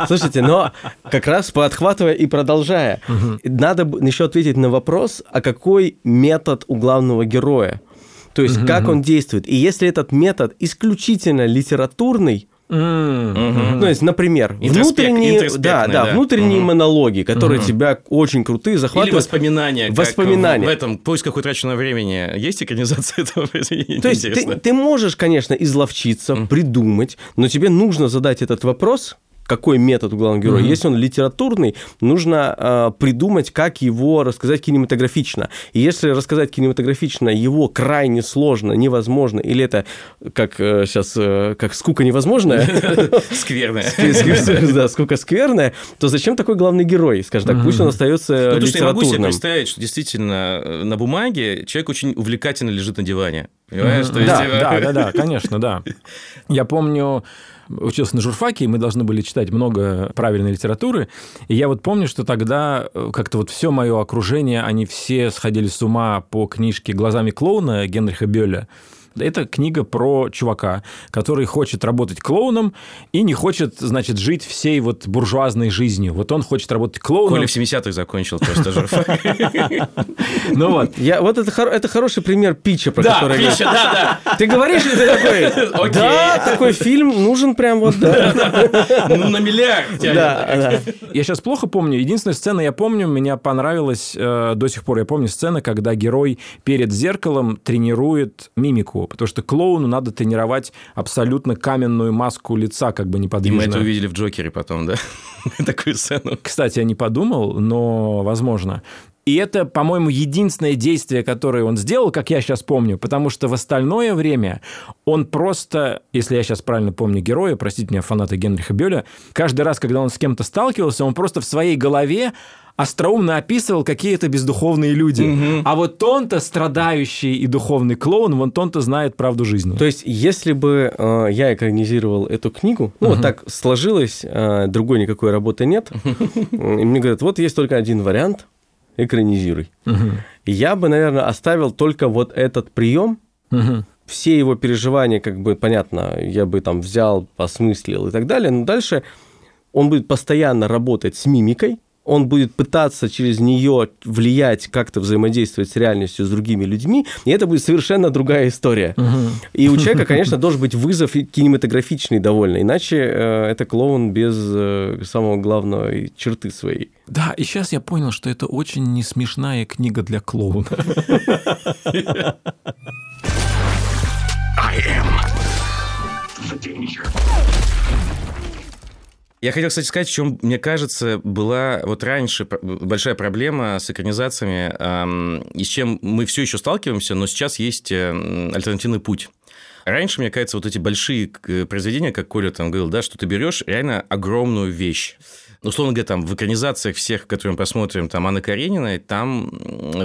Слушайте, но как раз подхватывая и продолжая, надо еще ответить на вопрос, а какой метод у главного героя? То есть, как он действует. И если этот метод исключительно литературный, Mm-hmm. То есть, например, внутренние, да, да, да, внутренние mm-hmm. монологи, которые тебя очень крутые, захватывают. Или воспоминания. Воспоминания. в, в этом поисках утраченного времени есть экранизация этого произведения? То есть ты, ты можешь, конечно, изловчиться, придумать, но тебе нужно задать этот вопрос, какой метод у главного героя. Mm-hmm. Если он литературный, нужно э, придумать, как его рассказать кинематографично. И если рассказать кинематографично его крайне сложно, невозможно, или это как э, сейчас, э, как скука невозможная. Скверная. Да, скука скверная, то зачем такой главный герой? Скажем так, пусть он остается литературным. Я могу себе представить, что действительно э, на бумаге человек очень увлекательно лежит на диване. Понимаешь? Да, да, да, конечно, да. Я помню, учился на журфаке, и мы должны были читать много правильной литературы. И я вот помню, что тогда э, как-то вот все мое окружение, они все сходили с ума по книжке «Глазами клоуна» Генриха Бёля. Это книга про чувака, который хочет работать клоуном и не хочет, значит, жить всей вот буржуазной жизнью. Вот он хочет работать клоуном. Коля в 70-х закончил просто же. Ну вот. Я, вот это, это хороший пример питча, про да, который... Питча, да, да. Ты говоришь, ты такой, да, такой фильм нужен прям вот, да. Ну, на миллиард. Да, да. Я сейчас плохо помню. Единственная сцена, я помню, меня понравилась, э, до сих пор я помню сцена, когда герой перед зеркалом тренирует мимику потому что клоуну надо тренировать абсолютно каменную маску лица, как бы неподвижно. И мы это увидели в Джокере потом, да? Такую сцену. Кстати, я не подумал, но возможно. И это, по-моему, единственное действие, которое он сделал, как я сейчас помню, потому что в остальное время он просто, если я сейчас правильно помню героя, простите меня, фанаты Генриха Бёля, каждый раз, когда он с кем-то сталкивался, он просто в своей голове остроумно описывал какие-то бездуховные люди. Угу. А вот он-то страдающий и духовный клоун, вот он-то знает правду жизни. То есть, если бы э, я экранизировал эту книгу, ну, угу. вот так сложилось, э, другой никакой работы нет, и мне говорят, вот есть только один вариант, экранизируй. Угу. Я бы, наверное, оставил только вот этот прием, угу. все его переживания, как бы, понятно, я бы там взял, посмыслил и так далее, но дальше он будет постоянно работать с мимикой, он будет пытаться через нее влиять, как-то взаимодействовать с реальностью, с другими людьми, и это будет совершенно другая история. Угу. И у человека, конечно, должен быть вызов кинематографичный довольно, иначе э, это клоун без э, самого главного черты своей. Да, и сейчас я понял, что это очень не смешная книга для клоуна. I am the danger. Я хотел, кстати, сказать, в чем, мне кажется, была вот раньше большая проблема с экранизациями, эм, и с чем мы все еще сталкиваемся, но сейчас есть э, альтернативный путь. Раньше, мне кажется, вот эти большие произведения, как Коля там говорил, да, что ты берешь реально огромную вещь условно говоря, там в экранизациях всех, которые мы посмотрим, там Анны Карениной, там,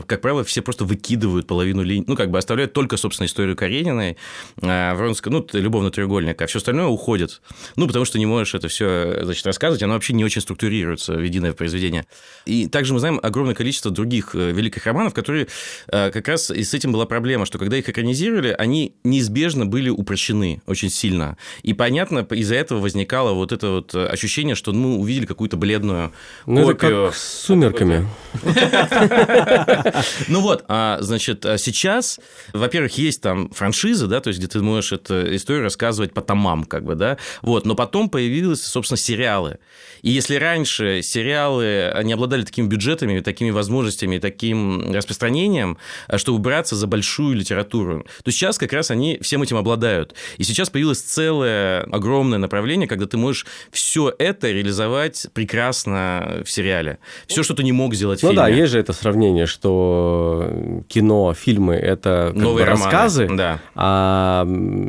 как правило, все просто выкидывают половину линии, ну, как бы оставляют только, собственно, историю Карениной, а, Вронского, ну, любовный треугольник, а все остальное уходит. Ну, потому что не можешь это все, значит, рассказывать, оно вообще не очень структурируется в единое произведение. И также мы знаем огромное количество других э, великих романов, которые э, как раз и с этим была проблема, что когда их экранизировали, они неизбежно были упрощены очень сильно. И, понятно, из-за этого возникало вот это вот ощущение, что мы увидели какую какую-то бледную ну, копию. Это как с сумерками. Ну вот, а, значит, а сейчас, во-первых, есть там франшиза, да, то есть где ты можешь эту историю рассказывать по томам, как бы, да, вот, но потом появились, собственно, сериалы. И если раньше сериалы, они обладали такими бюджетами, такими возможностями, таким распространением, а, чтобы браться за большую литературу, то сейчас как раз они всем этим обладают. И сейчас появилось целое огромное направление, когда ты можешь все это реализовать прекрасно в сериале. Все, что ты не мог сделать в ну фильме. Ну да, есть же это сравнение, что кино, фильмы – это как новые бы рассказы, да. а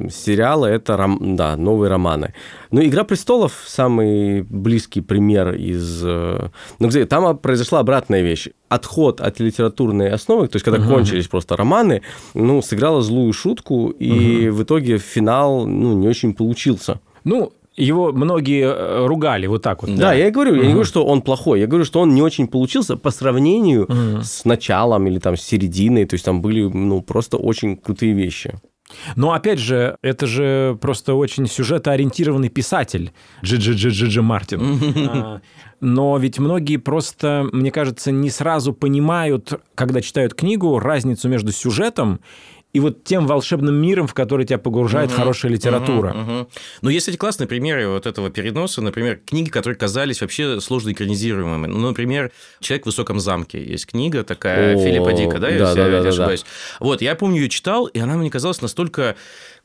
сериалы – это ром... да, новые романы. Ну, «Игра престолов» – самый близкий пример из... Э, ну, где там произошла обратная вещь. Отход от литературной основы, то есть когда угу. кончились просто романы, ну, сыграла злую шутку, и угу. в итоге финал, ну, не очень получился. Ну, его многие э, ругали вот так вот. Да, я и говорю, я не говорю, что он плохой, я говорю, что он не очень получился по сравнению с началом или там с серединой, то есть там были, ну, просто очень крутые вещи. Но опять же, это же просто очень сюжетоориентированный писатель Джи-Джи Джи-Джи Мартин. А, Но ведь многие просто, мне кажется, не сразу понимают, когда читают книгу, разницу между сюжетом и вот тем волшебным миром, в который тебя погружает хорошая литература. Ну, есть эти классные примеры вот этого переноса. Например, книги, которые казались вообще сложно экранизируемыми. Ну, например, «Человек в высоком замке». Есть книга такая О, Филиппа Дика, да, да, если да, я да, не да, ошибаюсь. Вот, я помню, ее читал, и она мне казалась настолько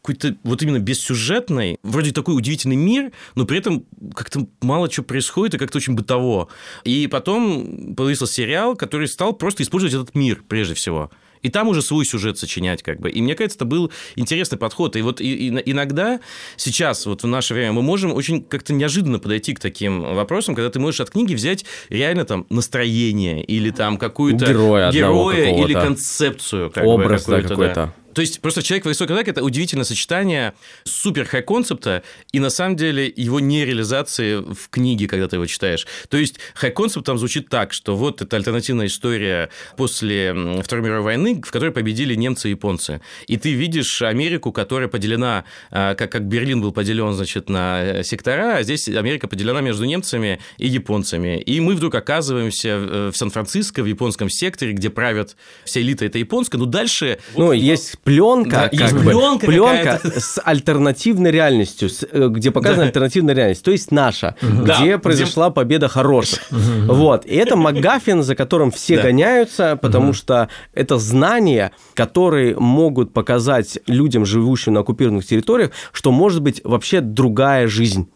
какой-то вот именно бессюжетной, вроде такой удивительный мир, но при этом как-то мало чего происходит и как-то очень бытово. И потом появился сериал, который стал просто использовать этот мир прежде всего. И там уже свой сюжет сочинять, как бы. И мне кажется, это был интересный подход. И вот и, и, иногда сейчас, вот в наше время, мы можем очень как-то неожиданно подойти к таким вопросам, когда ты можешь от книги взять реально там настроение или там какую-то Героя героя или концепцию. Как Образ, бы, да, какой-то, какой-то. То есть просто человек в высокой атаке это удивительное сочетание супер хай концепта и на самом деле его нереализации в книге, когда ты его читаешь. То есть хай концепт там звучит так, что вот это альтернативная история после Второй мировой войны, в которой победили немцы и японцы. И ты видишь Америку, которая поделена, а, как, как Берлин был поделен, значит, на э, сектора, а здесь Америка поделена между немцами и японцами. И мы вдруг оказываемся э, в Сан-Франциско, в японском секторе, где правят вся элита, это японская. Но дальше... Ну, есть пленка, Да, как есть бы, пленка пленка с альтернативной реальностью, с, э, где показана Да. альтернативная реальность, то есть наша, Да, где где- произошла победа хороших. Вот. И это МакГаффин, за которым все Да. гоняются, потому что это знания, которые могут показать людям, живущим на оккупированных территориях, что может быть вообще другая жизнь.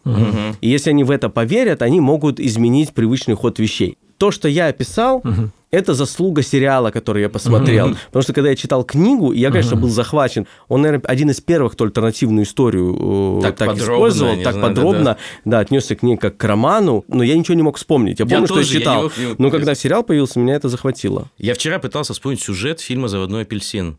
И если они в это поверят, они могут изменить привычный ход вещей. То, что я описал, это заслуга сериала, который я посмотрел. Потому что когда я читал книгу, я, конечно, был захвачен. Он, наверное, один из первых, кто альтернативную историю э, Так так, подробно, использовал, так знаю, подробно, да, отнесся к ней как к роману, но я ничего не мог вспомнить. Я Я помню, что я тоже, я читал. не но когда сериал появился, меня это захватило. Я вчера пытался вспомнить сюжет фильма «Заводной апельсин».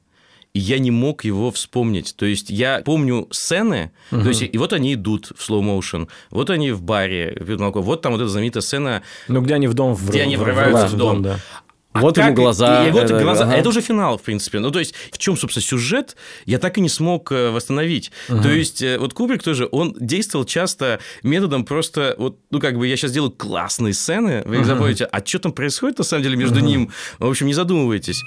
И я не мог его вспомнить. То есть я помню сцены, то есть и вот они идут в slow motion, вот они в баре, вот там вот эта знаменитая сцена, Ну, где они в дом... где они врываются в дом. да. А Вот как- ему глаза. И, вот э, глаза. ага. Это уже финал, в принципе. Ну, то есть, в чем, собственно, сюжет, я так и не смог э, восстановить. То есть, э, вот Кубрик тоже, он действовал часто методом просто, вот, ну, как бы, я сейчас делаю классные сцены, вы их забудете, а что там происходит, на самом деле, между ним? В общем, не задумывайтесь.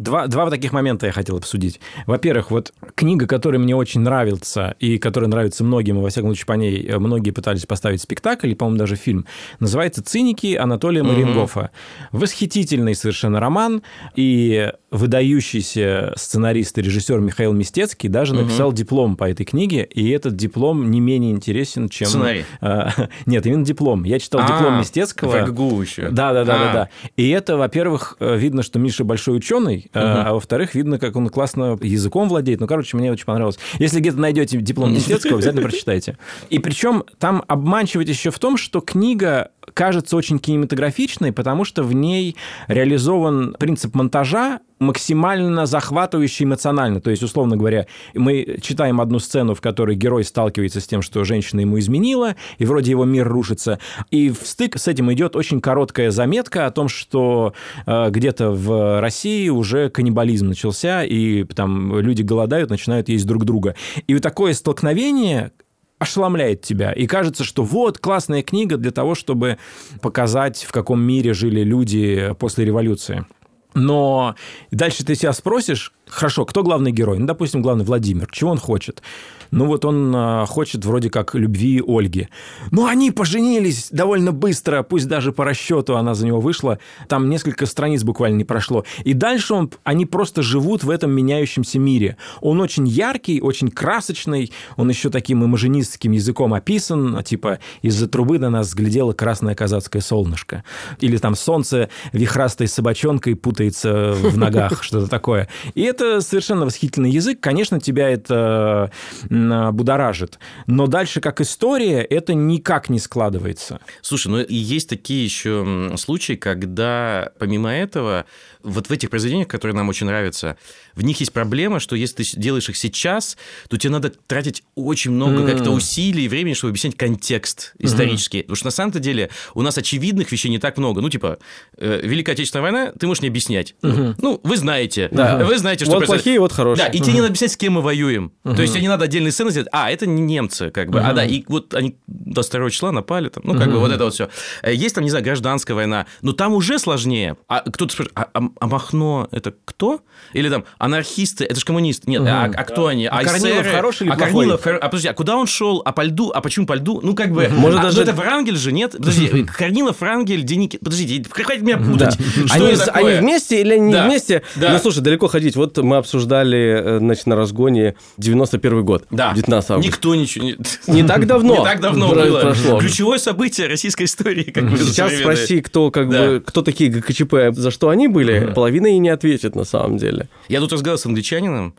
Два, два вот таких момента я хотел обсудить. Во-первых, вот книга, которая мне очень нравится, и которая нравится многим, и во всяком случае по ней э, многие пытались поставить спектакль, и, по-моему, даже фильм, называется «Циники» Анатолия Марингофа. Восхитительный совершенно роман, и выдающийся сценарист и режиссер Михаил Мистецкий даже написал диплом по этой книге, и этот диплом не менее интересен, чем... Сценарий. А, Нет, именно диплом. Я читал диплом А, Мистецкого. в ГГУ еще. Да, да, да, да, А. да. И это, во-первых, э, видно, что Миша большой ученый, э, а во-вторых, видно, как он классно языком владеет. Ну, короче, мне очень понравилось. Если где-то найдете диплом Несветского, обязательно прочитайте. И причем там обманчивость еще в том, что книга кажется очень кинематографичной, потому что в ней реализован принцип монтажа максимально захватывающий эмоционально. То есть, условно говоря, мы читаем одну сцену, в которой герой сталкивается с тем, что женщина ему изменила, и вроде его мир рушится. И в стык с этим идет очень короткая заметка о том, что э, где-то в России уже каннибализм начался, и там люди голодают, начинают есть друг друга. И вот такое столкновение ошеломляет тебя. И кажется, что вот классная книга для того, чтобы показать, в каком мире жили люди после революции. Но дальше ты себя спросишь, хорошо, кто главный герой? Ну, допустим, главный Владимир. Чего он хочет? Ну, вот он а, хочет вроде как любви Ольги. Ну, они поженились довольно быстро, пусть даже по расчету она за него вышла. Там несколько страниц буквально не прошло. И дальше он, они просто живут в этом меняющемся мире. Он очень яркий, очень красочный. Он еще таким имажинистским языком описан. Типа, из-за трубы на нас глядело красное казацкое солнышко. Или там солнце вихрастой собачонкой путается в ногах, что-то такое. И это это совершенно восхитительный язык. Конечно, тебя это будоражит. Но дальше, как история, это никак не складывается. Слушай, ну и есть такие еще случаи, когда помимо этого вот в этих произведениях, которые нам очень нравятся, в них есть проблема, что если ты делаешь их сейчас, то тебе надо тратить очень много mm. как-то усилий и времени, чтобы объяснять контекст исторический. Mm-hmm. Потому что на самом-то деле у нас очевидных вещей не так много. Ну, типа, э, Великая Отечественная война, ты можешь не объяснять. Mm-hmm. Ну, вы знаете. Да. Вы знаете, что... Вот происходит. плохие, вот хорошие. Да, и mm-hmm. тебе не надо объяснять, с кем мы воюем. Mm-hmm. То есть тебе не надо отдельные сцены сделать. А, это не немцы, как бы. Mm-hmm. А, да, и вот они до 2 числа напали, там, ну, как mm-hmm. бы вот это вот все. Э, есть там, не знаю, гражданская война, но там уже сложнее. А кто-то спрашивает, а, а, а Махно это кто? Или там анархисты, это же коммунисты. Нет, угу. а, а кто они? А, а Корнилов хороший или а плохой? Корнилов, а подожди, а куда он шел? А по льду? А почему по льду? Ну, как бы... Может, а, даже... Ну, это Врангель же, нет? Подожди, Корнилов, Врангель, Деники... Подождите, хватит меня путать. Да. Что они, они вместе или не да. вместе? Да. Ну, слушай, далеко ходить. Вот мы обсуждали, э, значит, на разгоне 91 год. Да. 19 августа. Никто ничего... Не, не так давно. Не так давно было. Прошло. Ключевое событие российской истории. Как Сейчас спроси, кто, как бы, кто такие ГКЧП, за что они были, половина и не ответит на самом деле. Я тут разговаривал с англичанином,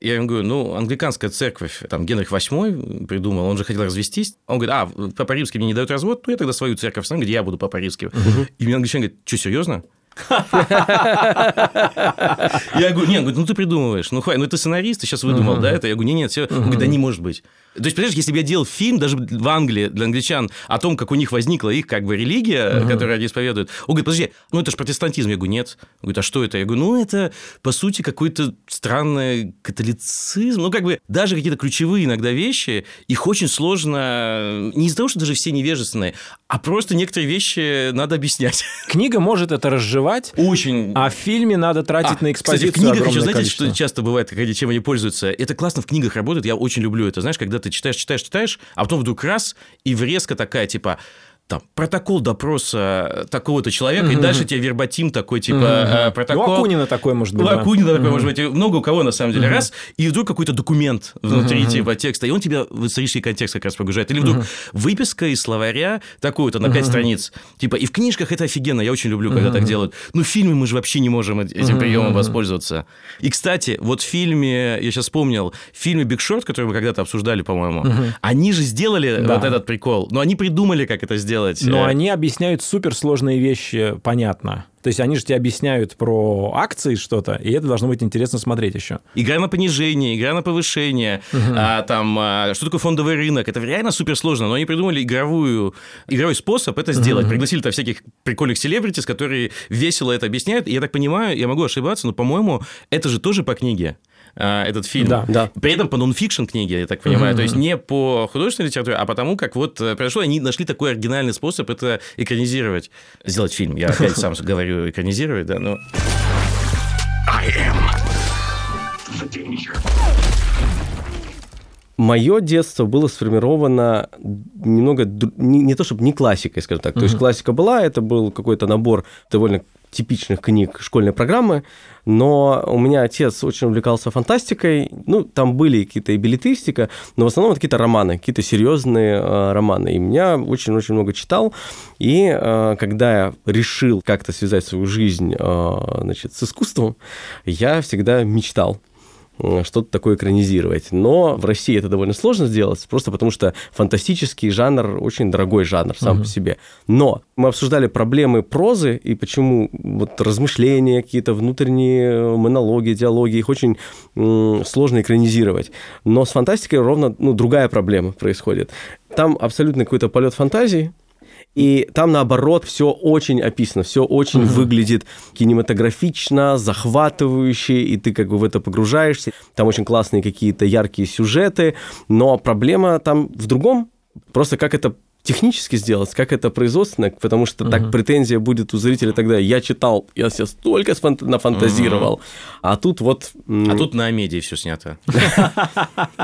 я ему говорю, ну, англиканская церковь, там, Генрих VIII придумал, он же хотел развестись. Он говорит, а, Папа Римский мне не дает развод, ну, я тогда свою церковь основу, где я буду Папа Римский. Угу. И мне англичанин говорит, что, серьезно? Я говорю, нет, ну ты придумываешь, ну хватит, ну ты сценарист, ты сейчас выдумал, да, это? Я говорю, нет, нет, все. Да не может быть. То есть, понимаешь, если бы я делал фильм даже в Англии для англичан о том, как у них возникла их как бы религия, uh-huh. которую они исповедуют, он говорит, подожди, ну это же протестантизм. Я говорю, нет. Он говорит, а что это? Я говорю, ну это, по сути, какой-то странный католицизм. Ну как бы даже какие-то ключевые иногда вещи, их очень сложно, не из-за того, что даже все невежественные, а просто некоторые вещи надо объяснять. Книга может это разжевать. Очень. А в фильме надо тратить а, на экспозицию Кстати, в книгах еще, знаете, количество. что часто бывает, чем они пользуются? Это классно в книгах работает, я очень люблю это. Знаешь, когда ты читаешь, читаешь, читаешь, а потом вдруг раз, и врезка такая, типа, там, протокол допроса такого-то человека, угу. и дальше тебе вербатим такой, типа, угу. протокол... У Акунина такой может быть, У да. Акунина такой угу. может быть, много у кого, на самом деле, угу. раз, и вдруг какой-то документ внутри угу. типа текста, и он тебя в исторический контекст как раз погружает. Или вдруг угу. выписка из словаря такую-то на 5 угу. страниц. Типа, и в книжках это офигенно, я очень люблю, когда угу. так делают. Ну, в фильме мы же вообще не можем этим угу. приемом воспользоваться. И, кстати, вот в фильме, я сейчас вспомнил, в фильме «Биг Шорт», который мы когда-то обсуждали, по-моему, угу. они же сделали да. вот этот прикол, но они придумали, как это сделать. Но они объясняют суперсложные вещи, понятно. То есть они же тебе объясняют про акции что-то, и это должно быть интересно смотреть еще. Игра на понижение, игра на повышение, угу. а, там, а, что такое фондовый рынок, это реально суперсложно, но они придумали игровую, игровой способ это сделать. Угу. Пригласили там всяких прикольных селебритис, которые весело это объясняют, и я так понимаю, я могу ошибаться, но, по-моему, это же тоже по книге. А, этот фильм. Да, да. При этом по нон-фикшн книге, я так понимаю. Mm-hmm. То есть не по художественной литературе, а потому как вот э, произошло, они нашли такой оригинальный способ это экранизировать. Сделать фильм. Я опять сам говорю экранизировать, да, но... I am the danger мое детство было сформировано немного не, не то чтобы не классикой, скажем так. То есть классика была, это был какой-то набор довольно типичных книг школьной программы, но у меня отец очень увлекался фантастикой, ну, там были какие-то и билетристика, но в основном какие-то романы, какие-то серьезные э, романы, и меня очень-очень много читал, и э, когда я решил как-то связать свою жизнь, э, значит, с искусством, я всегда мечтал что-то такое экранизировать. Но в России это довольно сложно сделать, просто потому что фантастический жанр очень дорогой жанр сам uh-huh. по себе. Но мы обсуждали проблемы прозы и почему вот размышления, какие-то внутренние монологи, диалоги, их очень м, сложно экранизировать. Но с фантастикой ровно ну, другая проблема происходит. Там абсолютно какой-то полет фантазии, и там, наоборот, все очень описано, все очень угу. выглядит кинематографично, захватывающе, и ты как бы в это погружаешься. Там очень классные какие-то яркие сюжеты, но проблема там в другом. Просто как это технически сделать, как это производственно, потому что угу. так претензия будет у зрителя тогда. Я читал, я себе столько нафантазировал, угу. а тут вот... А тут на медиа все снято.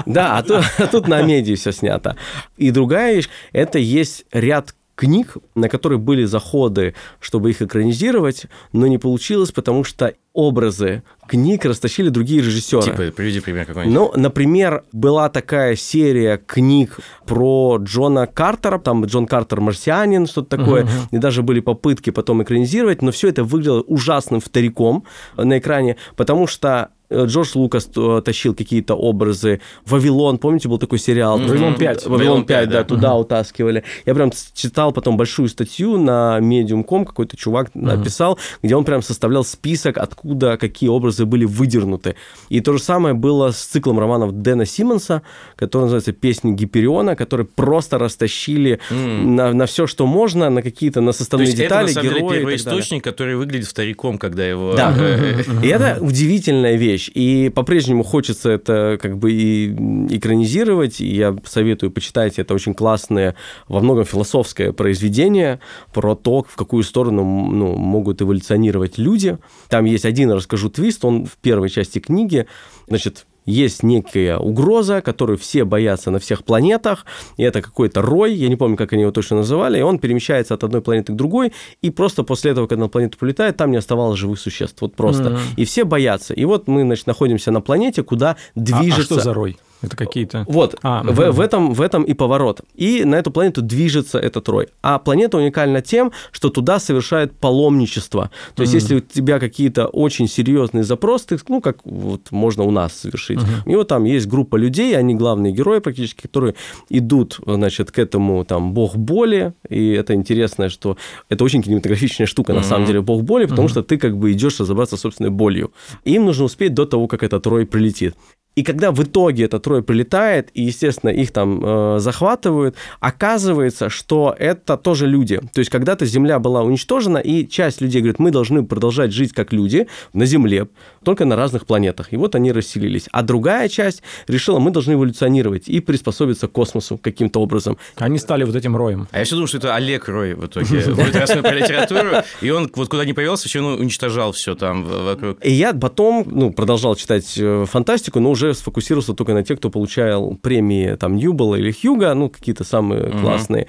Да, а тут на медиа все снято. И другая вещь, это есть ряд книг, на которые были заходы, чтобы их экранизировать, но не получилось, потому что образы книг растащили другие режиссеры. Типа, приведи пример какой-нибудь. Ну, например, была такая серия книг про Джона Картера, там Джон Картер марсианин, что-то такое, uh-huh. и даже были попытки потом экранизировать, но все это выглядело ужасным вториком на экране, потому что Джордж Лукас э, тащил какие-то образы. Вавилон, помните, был такой сериал? Вавилон 5. Вавилон 5, да, туда утаскивали. Я прям читал потом большую статью на Medium.com, какой-то чувак написал, где он прям составлял список, откуда какие образы были выдернуты. И то же самое было с циклом романов Дэна Симмонса, который называется «Песни Гипериона», который просто растащили на, на все, что можно, на какие-то на составные То есть детали, это, на самом деле, герои и первый так далее. источник, который выглядит вториком, когда его... Да. э, И это удивительная вещь. И по-прежнему хочется это как бы и экранизировать. И я советую почитать. Это очень классное, во многом философское произведение про то, в какую сторону ну, могут эволюционировать люди. Там есть один, расскажу, твист. Он в первой части книги. Значит, есть некая угроза, которую все боятся на всех планетах, и это какой-то рой, я не помню, как они его точно называли, и он перемещается от одной планеты к другой, и просто после этого, когда на планету полетает, там не оставалось живых существ, вот просто. Мгм. И все боятся. И вот мы, значит, находимся на планете, куда А- движется... А, что за рой? Это какие-то... Вот, А, в, мгм. в, этом, в этом и поворот. И на эту планету движется этот рой. А планета уникальна тем, что туда совершает паломничество. То есть, Мгм. если у тебя какие-то очень серьезные запросы, ну, как вот можно у нас совершить. И вот там есть группа людей, они главные герои практически, которые идут, значит, к этому там бог боли. И это интересно, что это очень кинематографичная штука, на самом деле, бог боли, потому что ты как бы идешь разобраться с собственной болью. Им нужно успеть до того, как этот рой прилетит. И когда в итоге этот трой прилетает, и, естественно, их там э, захватывают, оказывается, что это тоже люди. То есть когда-то Земля была уничтожена, и часть людей говорит, мы должны продолжать жить как люди на Земле, только на разных планетах. И вот они расселились. А другая часть решила, мы должны эволюционировать и приспособиться к космосу каким-то образом. Они стали вот этим роем. А я все думал, что это Олег Рой в итоге. Раз мы про литературу, и он вот куда не появился, все равно уничтожал все там вокруг. И я потом, ну, продолжал читать э, фантастику, но уже сфокусировался только на тех, кто получал премии там Ньюбола или Хьюга, ну, какие-то самые классные.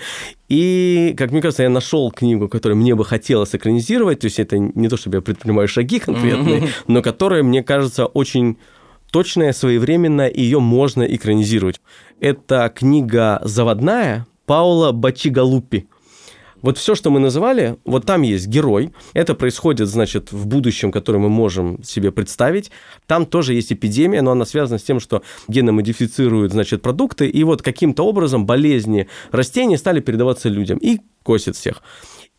И, как мне кажется, я нашел книгу, которую мне бы хотелось экранизировать, то есть это не то, чтобы я предпринимаю шаги конкретные, но которая, мне кажется, очень точная, своевременная, ее можно экранизировать. Это книга «Заводная» Паула Бачигалуппи. Вот все, что мы называли, вот там есть герой. Это происходит, значит, в будущем, которое мы можем себе представить. Там тоже есть эпидемия, но она связана с тем, что гены модифицируют, значит, продукты, и вот каким-то образом болезни растений стали передаваться людям и косят всех.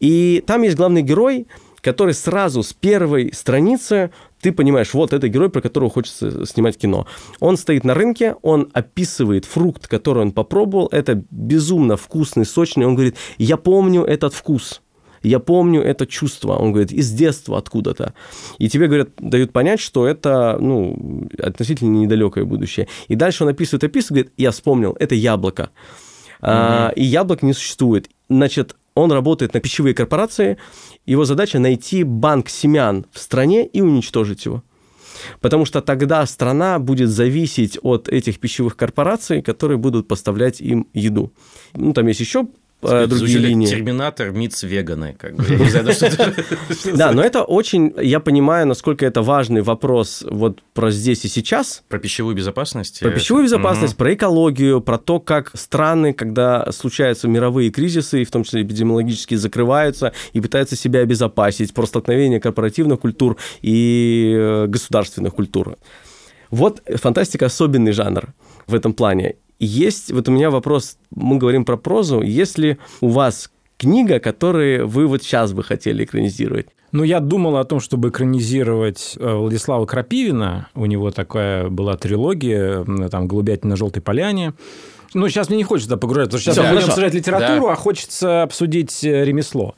И там есть главный герой, который сразу с первой страницы ты понимаешь, вот это герой, про которого хочется снимать кино. Он стоит на рынке, он описывает фрукт, который он попробовал, это безумно вкусный, сочный. Он говорит, я помню этот вкус, я помню это чувство, он говорит, из детства откуда-то. И тебе, говорят, дают понять, что это, ну, относительно недалекое будущее. И дальше он описывает, описывает, говорит, я вспомнил, это яблоко. А, и яблок не существует. Значит, он работает на пищевые корпорации, его задача найти банк семян в стране и уничтожить его. Потому что тогда страна будет зависеть от этих пищевых корпораций, которые будут поставлять им еду. Ну, там есть еще э, другие линии. Терминатор митс веганы. Как бы. Да, но это очень, я понимаю, насколько это важный вопрос вот про здесь и сейчас, Про пищевую безопасность? про пищевую безопасность, про экологию, про то, как страны, когда случаются мировые кризисы, в том числе эпидемиологические, закрываются и пытаются себя обезопасить про столкновение корпоративных культур и э, государственных культур. Вот фантастика особенный жанр в этом плане. Есть, вот у меня вопрос, мы говорим про прозу, есть ли у вас книга, которую вы вот сейчас бы хотели экранизировать? Ну, я думал о том, чтобы экранизировать э, Владислава Крапивина. У него такая была трилогия, м, там, «Голубятина на желтой поляне». Ну, сейчас мне не хочется погружаться, потому что сейчас Всё, мы будем обсуждать литературу, Да. а хочется обсудить э, ремесло.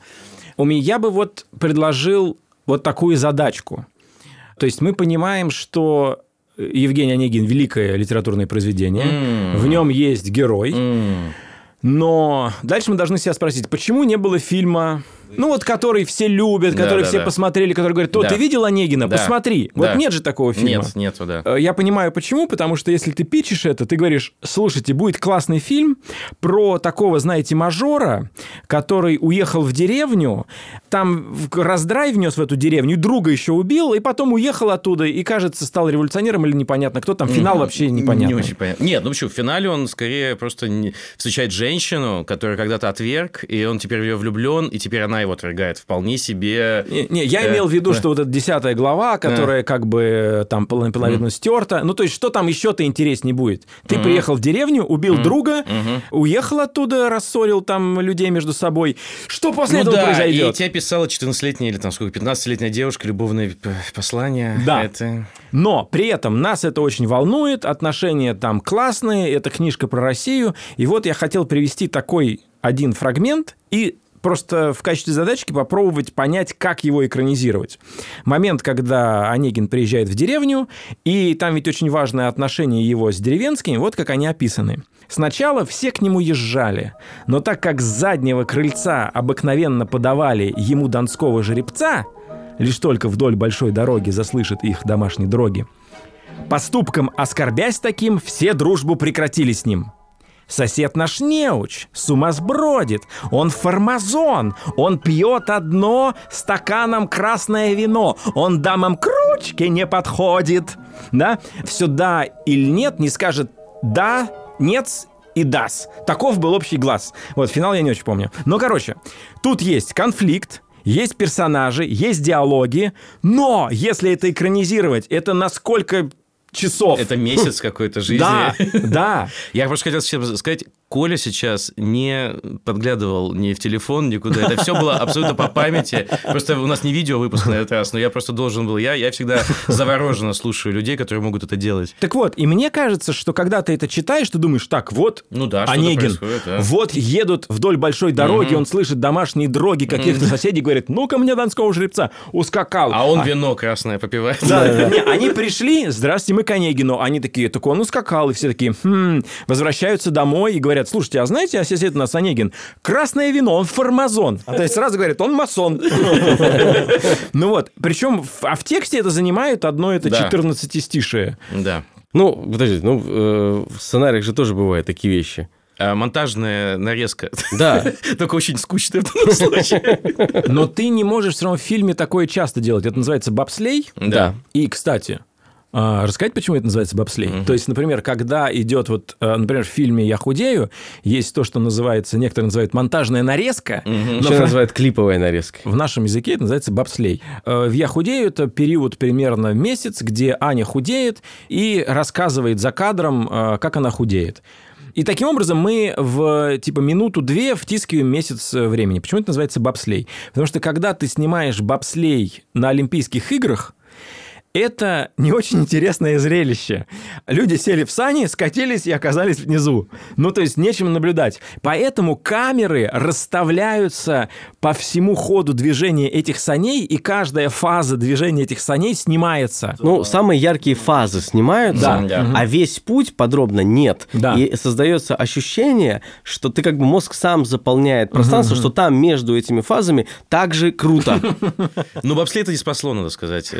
У меня я бы вот предложил вот такую задачку. То есть мы понимаем, что Евгений Онегин – великое литературное произведение, М. в нем есть герой, М. но дальше мы должны себя спросить, почему не было фильма, ну вот который все любят, Да, который да, все да. посмотрели, который говорит, то Да. ты видел Онегина, Да. посмотри. Да. Вот нет же такого фильма. Нет, нету, да. Э, Я понимаю, почему, потому что если ты пичешь это, ты говоришь, слушайте, будет классный фильм про такого, знаете, мажора, который уехал в деревню, там раздрай внес в эту деревню, друга еще убил, и потом уехал оттуда, и, кажется, стал революционером или непонятно кто там, финал вообще непонятно. Не очень понятно. Нет, ну почему, в финале он скорее просто встречает женщину, которую когда-то отверг, и он теперь в ее влюблен, и теперь она она его отвергает. Вполне себе... Не, не я имел в виду, что вот эта десятая глава, которая как бы там половину стерта, ну, то есть, что там еще-то интереснее будет? Ты приехал в деревню, убил друга, уехал оттуда, рассорил там людей между собой. Что после ну этого да, произойдет? и тебя писала 14-летняя или там сколько, 15-летняя девушка, любовное п- послание. Да. Это... Но при этом нас это очень волнует, отношения там классные, это книжка про Россию. И вот я хотел привести такой один фрагмент и просто в качестве задачки попробовать понять, как его экранизировать. Момент, когда Онегин приезжает в деревню, и там ведь очень важное отношение его с деревенскими, вот как они описаны. Сначала все к нему езжали, но так как с заднего крыльца обыкновенно подавали ему донского жеребца, лишь только вдоль большой дороги заслышат их домашние дроги, поступком оскорбясь таким, все дружбу прекратили с ним. Сосед наш неуч, с ума сбродит, он формазон, он пьет одно стаканом красное вино, он дамам к ручке не подходит. Да? Все да или нет не скажет да, нет и дас. Таков был общий глаз. Вот, финал я не очень помню. Но, короче, тут есть конфликт, есть персонажи, есть диалоги, но если это экранизировать, это насколько часов? Это месяц какой-то жизни. Да, да. Я просто хотел сказать, Коля сейчас не подглядывал ни в телефон, никуда. Это все было абсолютно по памяти. Просто у нас не видео выпуск на этот раз, но я просто должен был. Я, я всегда завороженно слушаю людей, которые могут это делать. Так вот, и мне кажется, что когда ты это читаешь, ты думаешь, так, вот Ну да, Онегин, да. вот едут вдоль большой дороги, он слышит домашние дроги каких-то соседей, говорит, ну-ка мне донского жеребца, ускакал. А он вино красное попивает. Да, не, они пришли, здрасте, мы к Онегину. Они такие, так он ускакал. И все такие, хм, возвращаются домой и говорят, слушайте, а знаете, а сосед у нас Онегин, красное вино, он формазон. А то есть сразу говорят, он масон. Ну вот, причем, в- а в тексте это занимает одно это Да. 14 стишие. Да. Ну, подождите, ну, э, в сценариях же тоже бывают такие вещи. А монтажная нарезка. Да. Только очень скучная в данном случае. Но ты не можешь все равно в фильме такое часто делать. Это называется бобслей. Да. И, кстати, рассказать, почему это называется бобслей? То есть, например, когда идет вот, э, например, в фильме «Я худею», есть то, что называется, некоторые называют монтажная нарезка, но Еще в- называют клиповая нарезка. в нашем языке это называется бобслей. Э, В «Я худею» это период примерно месяц, где Аня худеет и рассказывает за кадром, э, как она худеет. И таким образом мы в типа минуту-две втискиваем месяц времени. Почему это называется бобслей? Потому что когда ты снимаешь бобслей на Олимпийских играх, это не очень интересное зрелище. Люди сели в сани, скатились и оказались внизу. Ну, то есть нечем наблюдать. Поэтому камеры расставляются по всему ходу движения этих саней, и каждая фаза движения этих саней снимается. Ну, самые яркие фазы снимаются, Да. А весь путь подробно нет. Да. И создается ощущение, что ты как бы мозг сам заполняет пространство, что там между этими фазами также круто. Ну, бобслей это не спасло, надо сказать.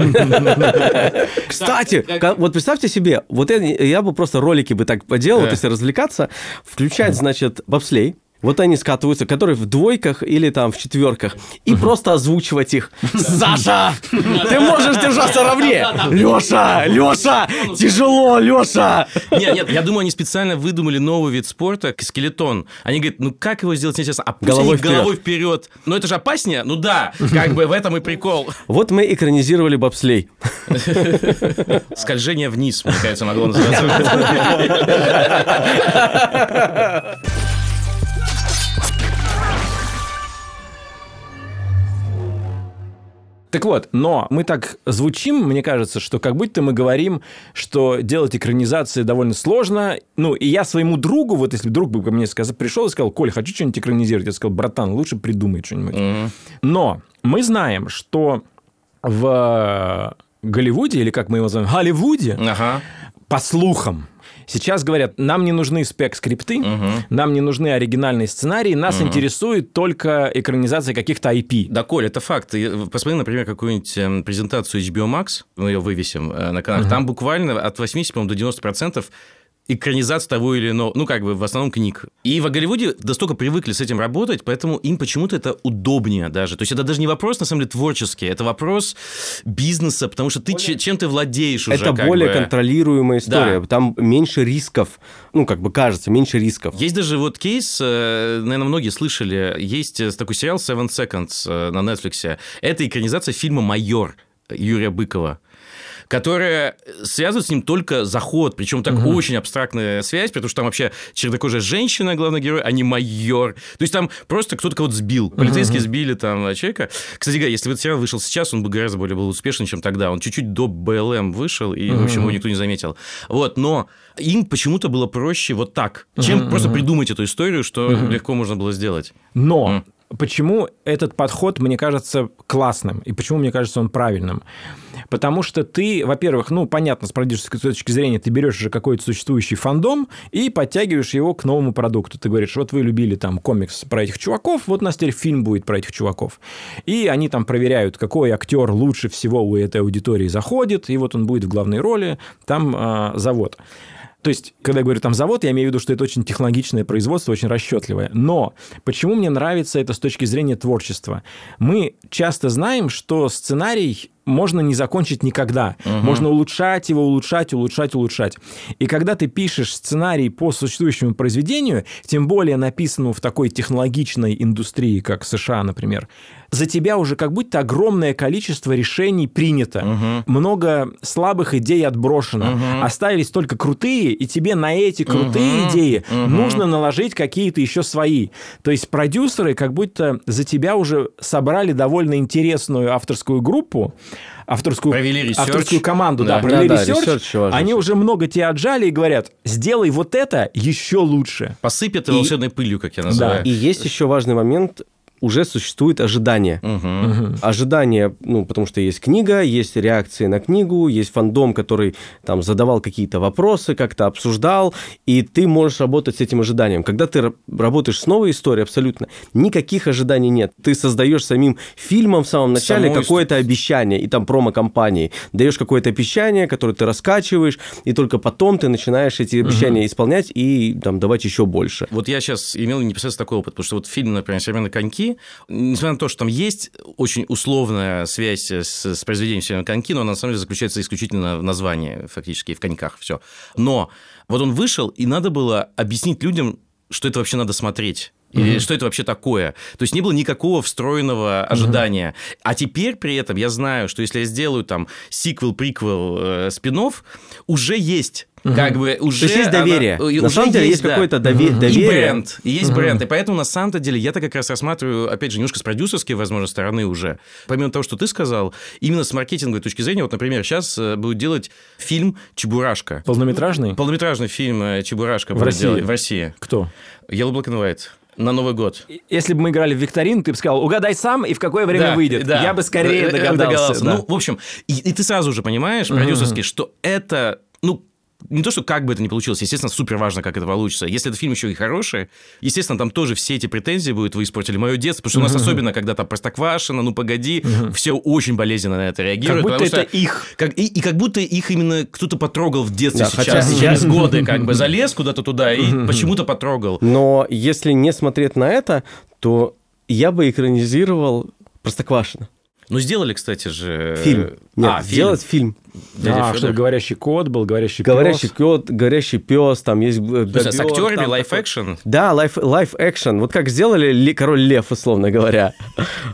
Кстати, вот представьте себе, вот я, бы просто ролики бы так поделал, вот если развлекаться, включать, значит, бобслей, вот они скатываются, которые в двойках или там в четверках, и просто озвучивать их. Саша, ты можешь держаться ровнее. Леша, Леша, тяжело, Леша. Нет, нет, я думаю, они специально выдумали новый вид спорта, скелетон. Они говорят, ну как его сделать интересно? А пусть Головой они вперед. головой вперед. Но это же опаснее? Ну да, как бы в этом и прикол. Вот мы экранизировали бобслей. Скольжение вниз, мне кажется, могло называться. Так вот, но мы так звучим, мне кажется, что как будто мы говорим, что делать экранизации довольно сложно. Ну, и я своему другу, вот если друг бы ко мне сказал, пришел и сказал, Коль, хочу что-нибудь экранизировать, я сказал, братан, лучше придумай что-нибудь. Но мы знаем, что в Голливуде, или как мы его называем, Голливуде, Ага. по слухам, сейчас говорят, нам не нужны спек-скрипты, нам не нужны оригинальные сценарии, нас интересует только экранизация каких-то IP. Да, Коль, это факт. И Посмотри, например, какую-нибудь эм, презентацию HBO Max, мы ее вывесим э, на канал, там буквально от 80, по-моему, до 90% экранизацию того или иного, ну, как бы, в основном книг. И в Голливуде настолько привыкли с этим работать, поэтому им почему-то это удобнее даже. То есть это даже не вопрос, на самом деле, творческий, это вопрос бизнеса, потому что ты более... чем ты владеешь уже. Это более бы. контролируемая история, да. там меньше рисков, ну, как бы кажется, меньше рисков. Есть даже вот кейс, э, наверное, многие слышали, есть э, такой сериал Seven Seconds э, на Netflix. Это экранизация фильма «Майор» Юрия Быкова которая связывает с ним только заход, причем так угу. очень абстрактная связь, потому что там вообще чернокожая женщина, главный герой, а не майор. То есть там просто кто-то кого-то сбил. Полицейские угу. сбили там человека. Кстати говоря, если бы этот сериал вышел сейчас, он бы гораздо более был успешен, чем тогда. Он чуть-чуть до БЛМ вышел, и, угу. в общем, его никто не заметил. Вот, но им почему-то было проще вот так, чем угу. просто придумать эту историю, что угу. легко можно было сделать. Но Почему этот подход мне кажется классным и почему мне кажется он правильным? Потому что ты, во-первых, ну, понятно, с продюсерской точки зрения, ты берешь же какой-то существующий фандом и подтягиваешь его к новому продукту. Ты говоришь, вот вы любили там комикс про этих чуваков, вот у нас теперь фильм будет про этих чуваков. И они там проверяют, какой актер лучше всего у этой аудитории заходит, и вот он будет в главной роли, там э, завод. То есть, когда я говорю там завод, я имею в виду, что это очень технологичное производство, очень расчетливое. Но почему мне нравится это с точки зрения творчества? Мы часто знаем, что сценарий можно не закончить никогда. Угу. Можно улучшать его, улучшать, улучшать, улучшать. И когда ты пишешь сценарий по существующему произведению, тем более написанному в такой технологичной индустрии, как США, например, за тебя уже как будто огромное количество решений принято. Угу. Много слабых идей отброшено. Угу. Остались только крутые, и тебе на эти крутые угу. идеи угу. нужно наложить какие-то еще свои. То есть продюсеры как будто за тебя уже собрали довольно интересную авторскую группу, авторскую, провели авторскую команду, да, да провели да, research, да, research они уже много тебе отжали и говорят, сделай вот это еще лучше. Посыпят и... волшебной пылью, как я называю. Да. И есть еще важный момент, уже существует ожидание. Угу. Ожидание, ну, потому что есть книга, есть реакции на книгу, есть фандом, который там задавал какие-то вопросы, как-то обсуждал, и ты можешь работать с этим ожиданием. Когда ты работаешь с новой историей, абсолютно никаких ожиданий нет. Ты создаешь самим фильмом в самом начале какое-то обещание, и там промо-компании. Даешь какое-то обещание, которое ты раскачиваешь, и только потом ты начинаешь эти обещания угу. исполнять и там давать еще больше. Вот я сейчас имел непосредственно такой опыт, потому что вот фильм, например, «Современные коньки», несмотря на то, что там есть очень условная связь с, с произведением «Северной коньки», но она на самом деле заключается исключительно в названии, фактически, в коньках, все. Но вот он вышел, и надо было объяснить людям, что это вообще надо смотреть. Или угу. что это вообще такое? То есть не было никакого встроенного ожидания. Угу. А теперь при этом я знаю, что если я сделаю там сиквел, приквел, э, спинов, уже есть Угу. Как бы уже... То есть есть доверие. Она, на уже самом деле есть, есть какое-то доверие. Угу. И бренд, и есть угу. бренд. И поэтому на самом-то деле я-то как раз рассматриваю, опять же, немножко с продюсерской, возможно, стороны уже. Помимо того, что ты сказал, именно с маркетинговой точки зрения, вот, например, сейчас э, будут делать фильм «Чебурашка». Полнометражный? Полнометражный фильм э, «Чебурашка» в России. Делать. в России. Кто? Yellow Black and White на Новый год. Если бы мы играли в викторину, ты бы сказал, угадай сам и в какое время да, выйдет. Да. Я бы скорее э, догадался. догадался. Да. Ну, в общем, и, и ты сразу же понимаешь, продюсерски, что это, не то, что как бы это ни получилось, естественно, супер важно, как это получится. Если этот фильм еще и хороший, естественно, там тоже все эти претензии будут, вы испортили мое детство, потому что у нас особенно, когда там Простоквашино, ну погоди, все очень болезненно на это реагируют. Как будто это их. Как, и, и как будто их именно кто-то потрогал в детстве да, сейчас. Хотя сейчас годы как бы залез куда-то туда и почему-то потрогал. Но если не смотреть на это, то я бы экранизировал Простоквашино. Ну, сделали, кстати же... Фильм. Нет, а, сделать фильм. Дядя а, чтобы говорящий кот был, говорящий пес. Говорящий кот, говорящий пес, там есть... Бобер, с актерами, live-action? Да, live-action. Вот как сделали Король Лев, условно говоря.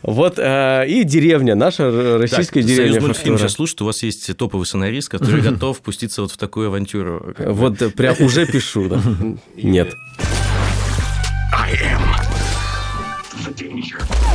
Вот, э, и деревня, наша российская так, деревня. Союз мультфильм сейчас слушает, у вас есть топовый сценарист, который готов пуститься вот в такую авантюру. Вот прям уже пишу, да. Нет. I am the danger.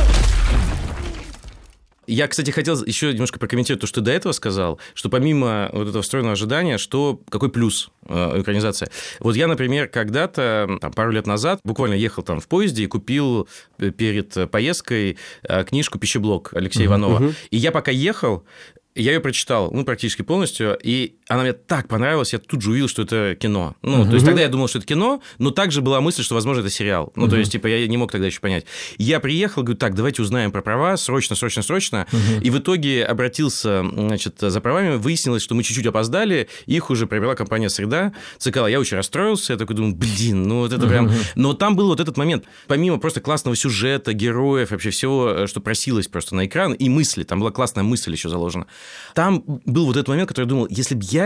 Я, кстати, хотел еще немножко прокомментировать то, что ты до этого сказал, что помимо вот этого встроенного ожидания, что какой плюс э, экранизация. Вот я, например, когда-то, там, пару лет назад, буквально ехал там в поезде и купил э, перед поездкой э, книжку «Пищеблок» Алексея uh-huh, Иванова. И я пока ехал, я ее прочитал, ну, практически полностью, и она мне так понравилась, я тут же увидел, что это кино. Ну, то есть тогда я думал, что это кино, но также была мысль, что, возможно, это сериал. Ну, то есть, типа, я не мог тогда еще понять. Я приехал, говорю, так, давайте узнаем про права, срочно, срочно, срочно. И в итоге обратился, значит, за правами, выяснилось, что мы чуть-чуть опоздали, их уже приобрела компания «Среда», ЦКЛ. Я очень расстроился, я такой думаю, блин, ну вот это прям... Но там был вот этот момент, помимо просто классного сюжета, героев, вообще всего, что просилось просто на экран, и мысли, там была классная мысль еще заложена. Там был вот этот момент, который я думал, если бы я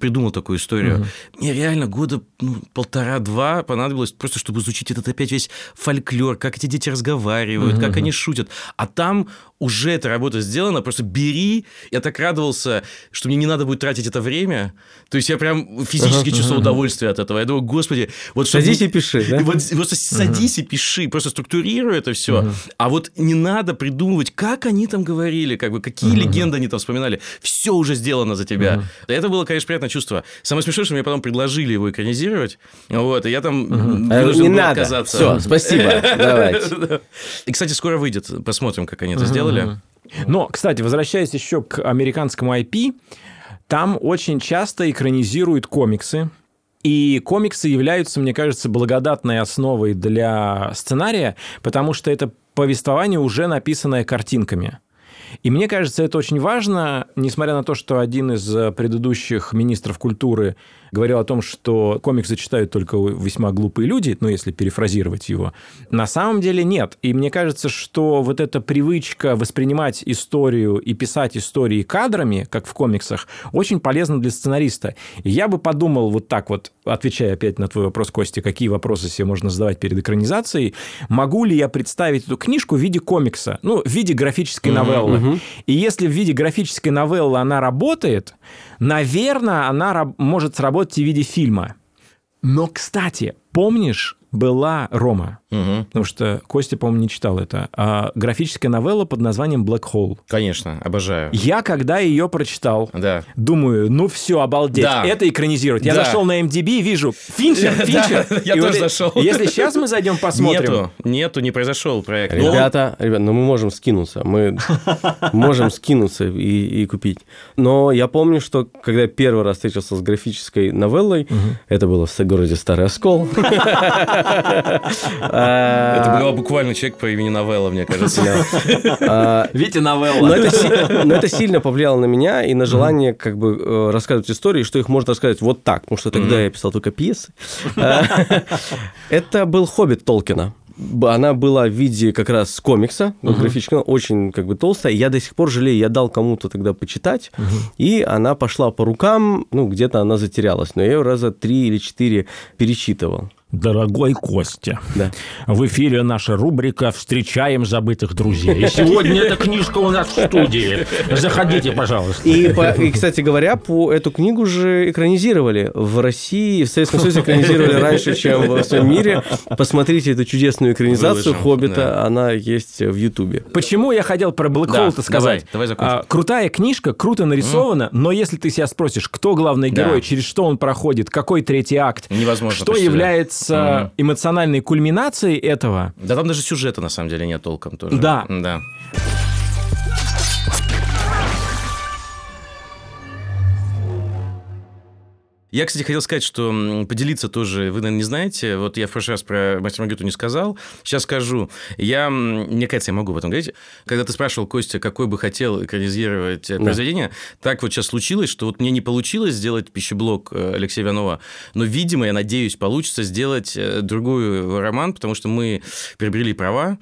придумал такую историю, мне реально года ну, полтора-два понадобилось просто, чтобы изучить этот опять весь фольклор, как эти дети разговаривают, как они шутят. А там уже эта работа сделана, просто бери. Я так радовался, что мне не надо будет тратить это время. То есть я прям физически чувствовал удовольствие от этого. Я думаю, господи, вот чтобы- Садись и пиши, да? Вот просто садись и пиши, просто структурируй это все. А вот не надо придумывать, как они там говорили, как бы какие легенды они там вспоминали. Все уже сделано за тебя. Это было, конечно, приятное чувство. Самое смешное, что мне потом предложили его экранизировать. Вот, и я там вынужден Не был надо. отказаться. Все, спасибо. Давайте. И, кстати, скоро выйдет. Посмотрим, как они это сделали. Но, кстати, возвращаясь еще к американскому IP, там очень часто экранизируют комиксы. И комиксы являются, мне кажется, благодатной основой для сценария, потому что это повествование уже написанное картинками. И мне кажется, это очень важно, несмотря на то, что один из э, предыдущих министров культуры говорил о том, что комиксы читают только весьма глупые люди, ну, если перефразировать его. На самом деле нет. И мне кажется, что вот эта привычка воспринимать историю и писать истории кадрами, как в комиксах, очень полезна для сценариста. И я бы подумал вот так вот, отвечая опять на твой вопрос, Костя, какие вопросы себе можно задавать перед экранизацией, могу ли я представить эту книжку в виде комикса, ну, в виде графической новеллы. И если в виде графической новеллы она работает, наверное, она может сработать в виде фильма. Но, кстати, помнишь, была Рома, Мгм. потому что Костя, по-моему, не читал это, а, графическая новелла под названием Black Hole. Конечно, обожаю. Я, когда ее прочитал, Да. думаю, ну все, обалдеть, Да. это экранизируют. Я Да. зашел на MDB, вижу, Финчер, Финчер. я И тоже зашел. Если сейчас мы зайдем посмотрим, Нету, нету, не произошел проект. Ну, Ребята, ребят, ну мы можем скинуться, мы можем скинуться и, и купить. Но я помню, что когда я первый раз встретился с графической новеллой, это было в городе Старый Оскол. Это был буквально человек по имени Новелла, мне кажется. Витя Но новелла. но это сильно повлияло на меня и на желание как бы э, рассказывать истории, что их можно рассказать вот так, потому что тогда я писал только пьесы. Э, Это был «Хоббит» Толкина. Она была в виде как раз комикса, вот графического, очень как бы толстая. Я до сих пор жалею, я дал кому-то тогда почитать, и она пошла по рукам, ну, где-то она затерялась, но я ее раза три или четыре перечитывал. Дорогой Костя, Да. в эфире наша рубрика «Встречаем забытых друзей». И сегодня эта книжка у нас в студии. Заходите, пожалуйста. И, по- и, кстати говоря, по эту книгу же экранизировали в России, в Советском Союзе экранизировали раньше, чем во всем мире. Посмотрите эту чудесную экранизацию Выложим, «Хоббита», да. она есть в Ютубе. Почему я хотел про Black Да, Hole-то сказать? давай, давай закончим. А, крутая книжка, круто нарисована, но если ты себя спросишь, кто главный Да. герой, через что он проходит, какой третий акт, Невозможно что почти, является Мгм. эмоциональной кульминацией этого, Да там даже сюжета, на самом деле, нет толком тоже. Да. Да. Я, кстати, хотел сказать, что поделиться тоже, вы, наверное, не знаете, вот я в прошлый раз про мастер Маргариту не сказал, сейчас скажу. Я, мне кажется, я могу об этом говорить. Когда ты спрашивал, Костя, какой бы хотел экранизировать э, произведение, так вот сейчас случилось, что вот мне не получилось сделать пищеблок э, Алексея Иванова, но, видимо, я надеюсь, получится сделать э, другой роман, потому что мы приобрели права,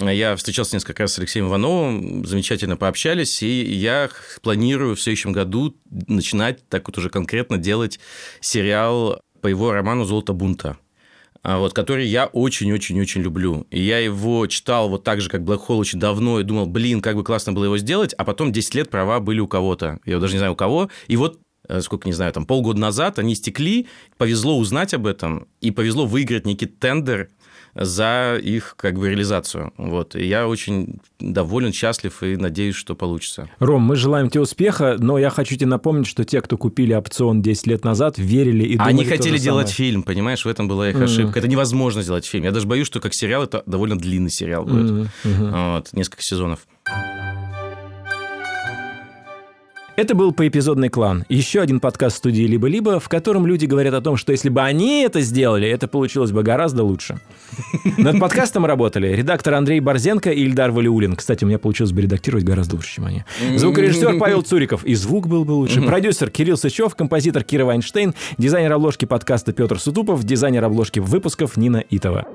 я встречался несколько раз с Алексеем Ивановым, замечательно пообщались, и я планирую в следующем году начинать так вот уже конкретно делать сериал по его роману «Золото бунта». а, Вот, который я очень-очень-очень люблю. И я его читал вот так же, как Black Hole очень давно, и думал, блин, как бы классно было его сделать, а потом 10 лет права были у кого-то. Я даже не знаю, у кого. И вот э, сколько, не знаю, там полгода назад они истекли, повезло узнать об этом, и повезло выиграть некий тендер за их как бы реализацию. Вот. И я очень доволен, счастлив и надеюсь, что получится. Ром, мы желаем тебе успеха, но я хочу тебе напомнить, что те, кто купили опцион 10 лет назад, верили и думали Они хотели делать самое. фильм, понимаешь, в этом была их ошибка. Это невозможно сделать фильм. Я даже боюсь, что как сериал это довольно длинный сериал будет. Мгм. Вот, несколько сезонов. Это был поэпизодный клан. Еще один подкаст студии «Либо-либо», в котором люди говорят о том, что если бы они это сделали, это получилось бы гораздо лучше. Над подкастом работали редактор Андрей Борзенко и Ильдар Валиулин. Кстати, у меня получилось бы редактировать гораздо лучше, чем они. Звукорежиссер Павел Цуриков. И звук был бы лучше. Продюсер Кирилл Сычев, композитор Кира Вайнштейн, дизайнер обложки подкаста Петр Сутупов, дизайнер обложки выпусков Нина Итова.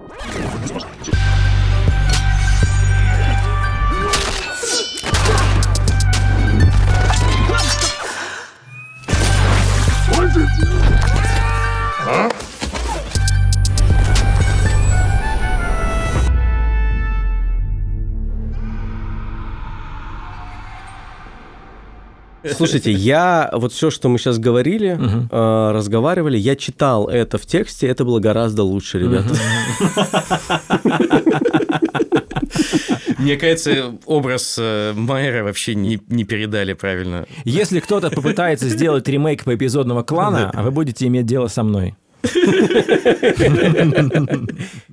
Слушайте, я вот все, что мы сейчас говорили, э, разговаривали, я читал это в тексте, это было гораздо лучше, ребята. Мне кажется, образ э, Майера вообще не, не передали правильно. Если кто-то попытается сделать ремейк по эпизодного клана, вы будете иметь дело со мной.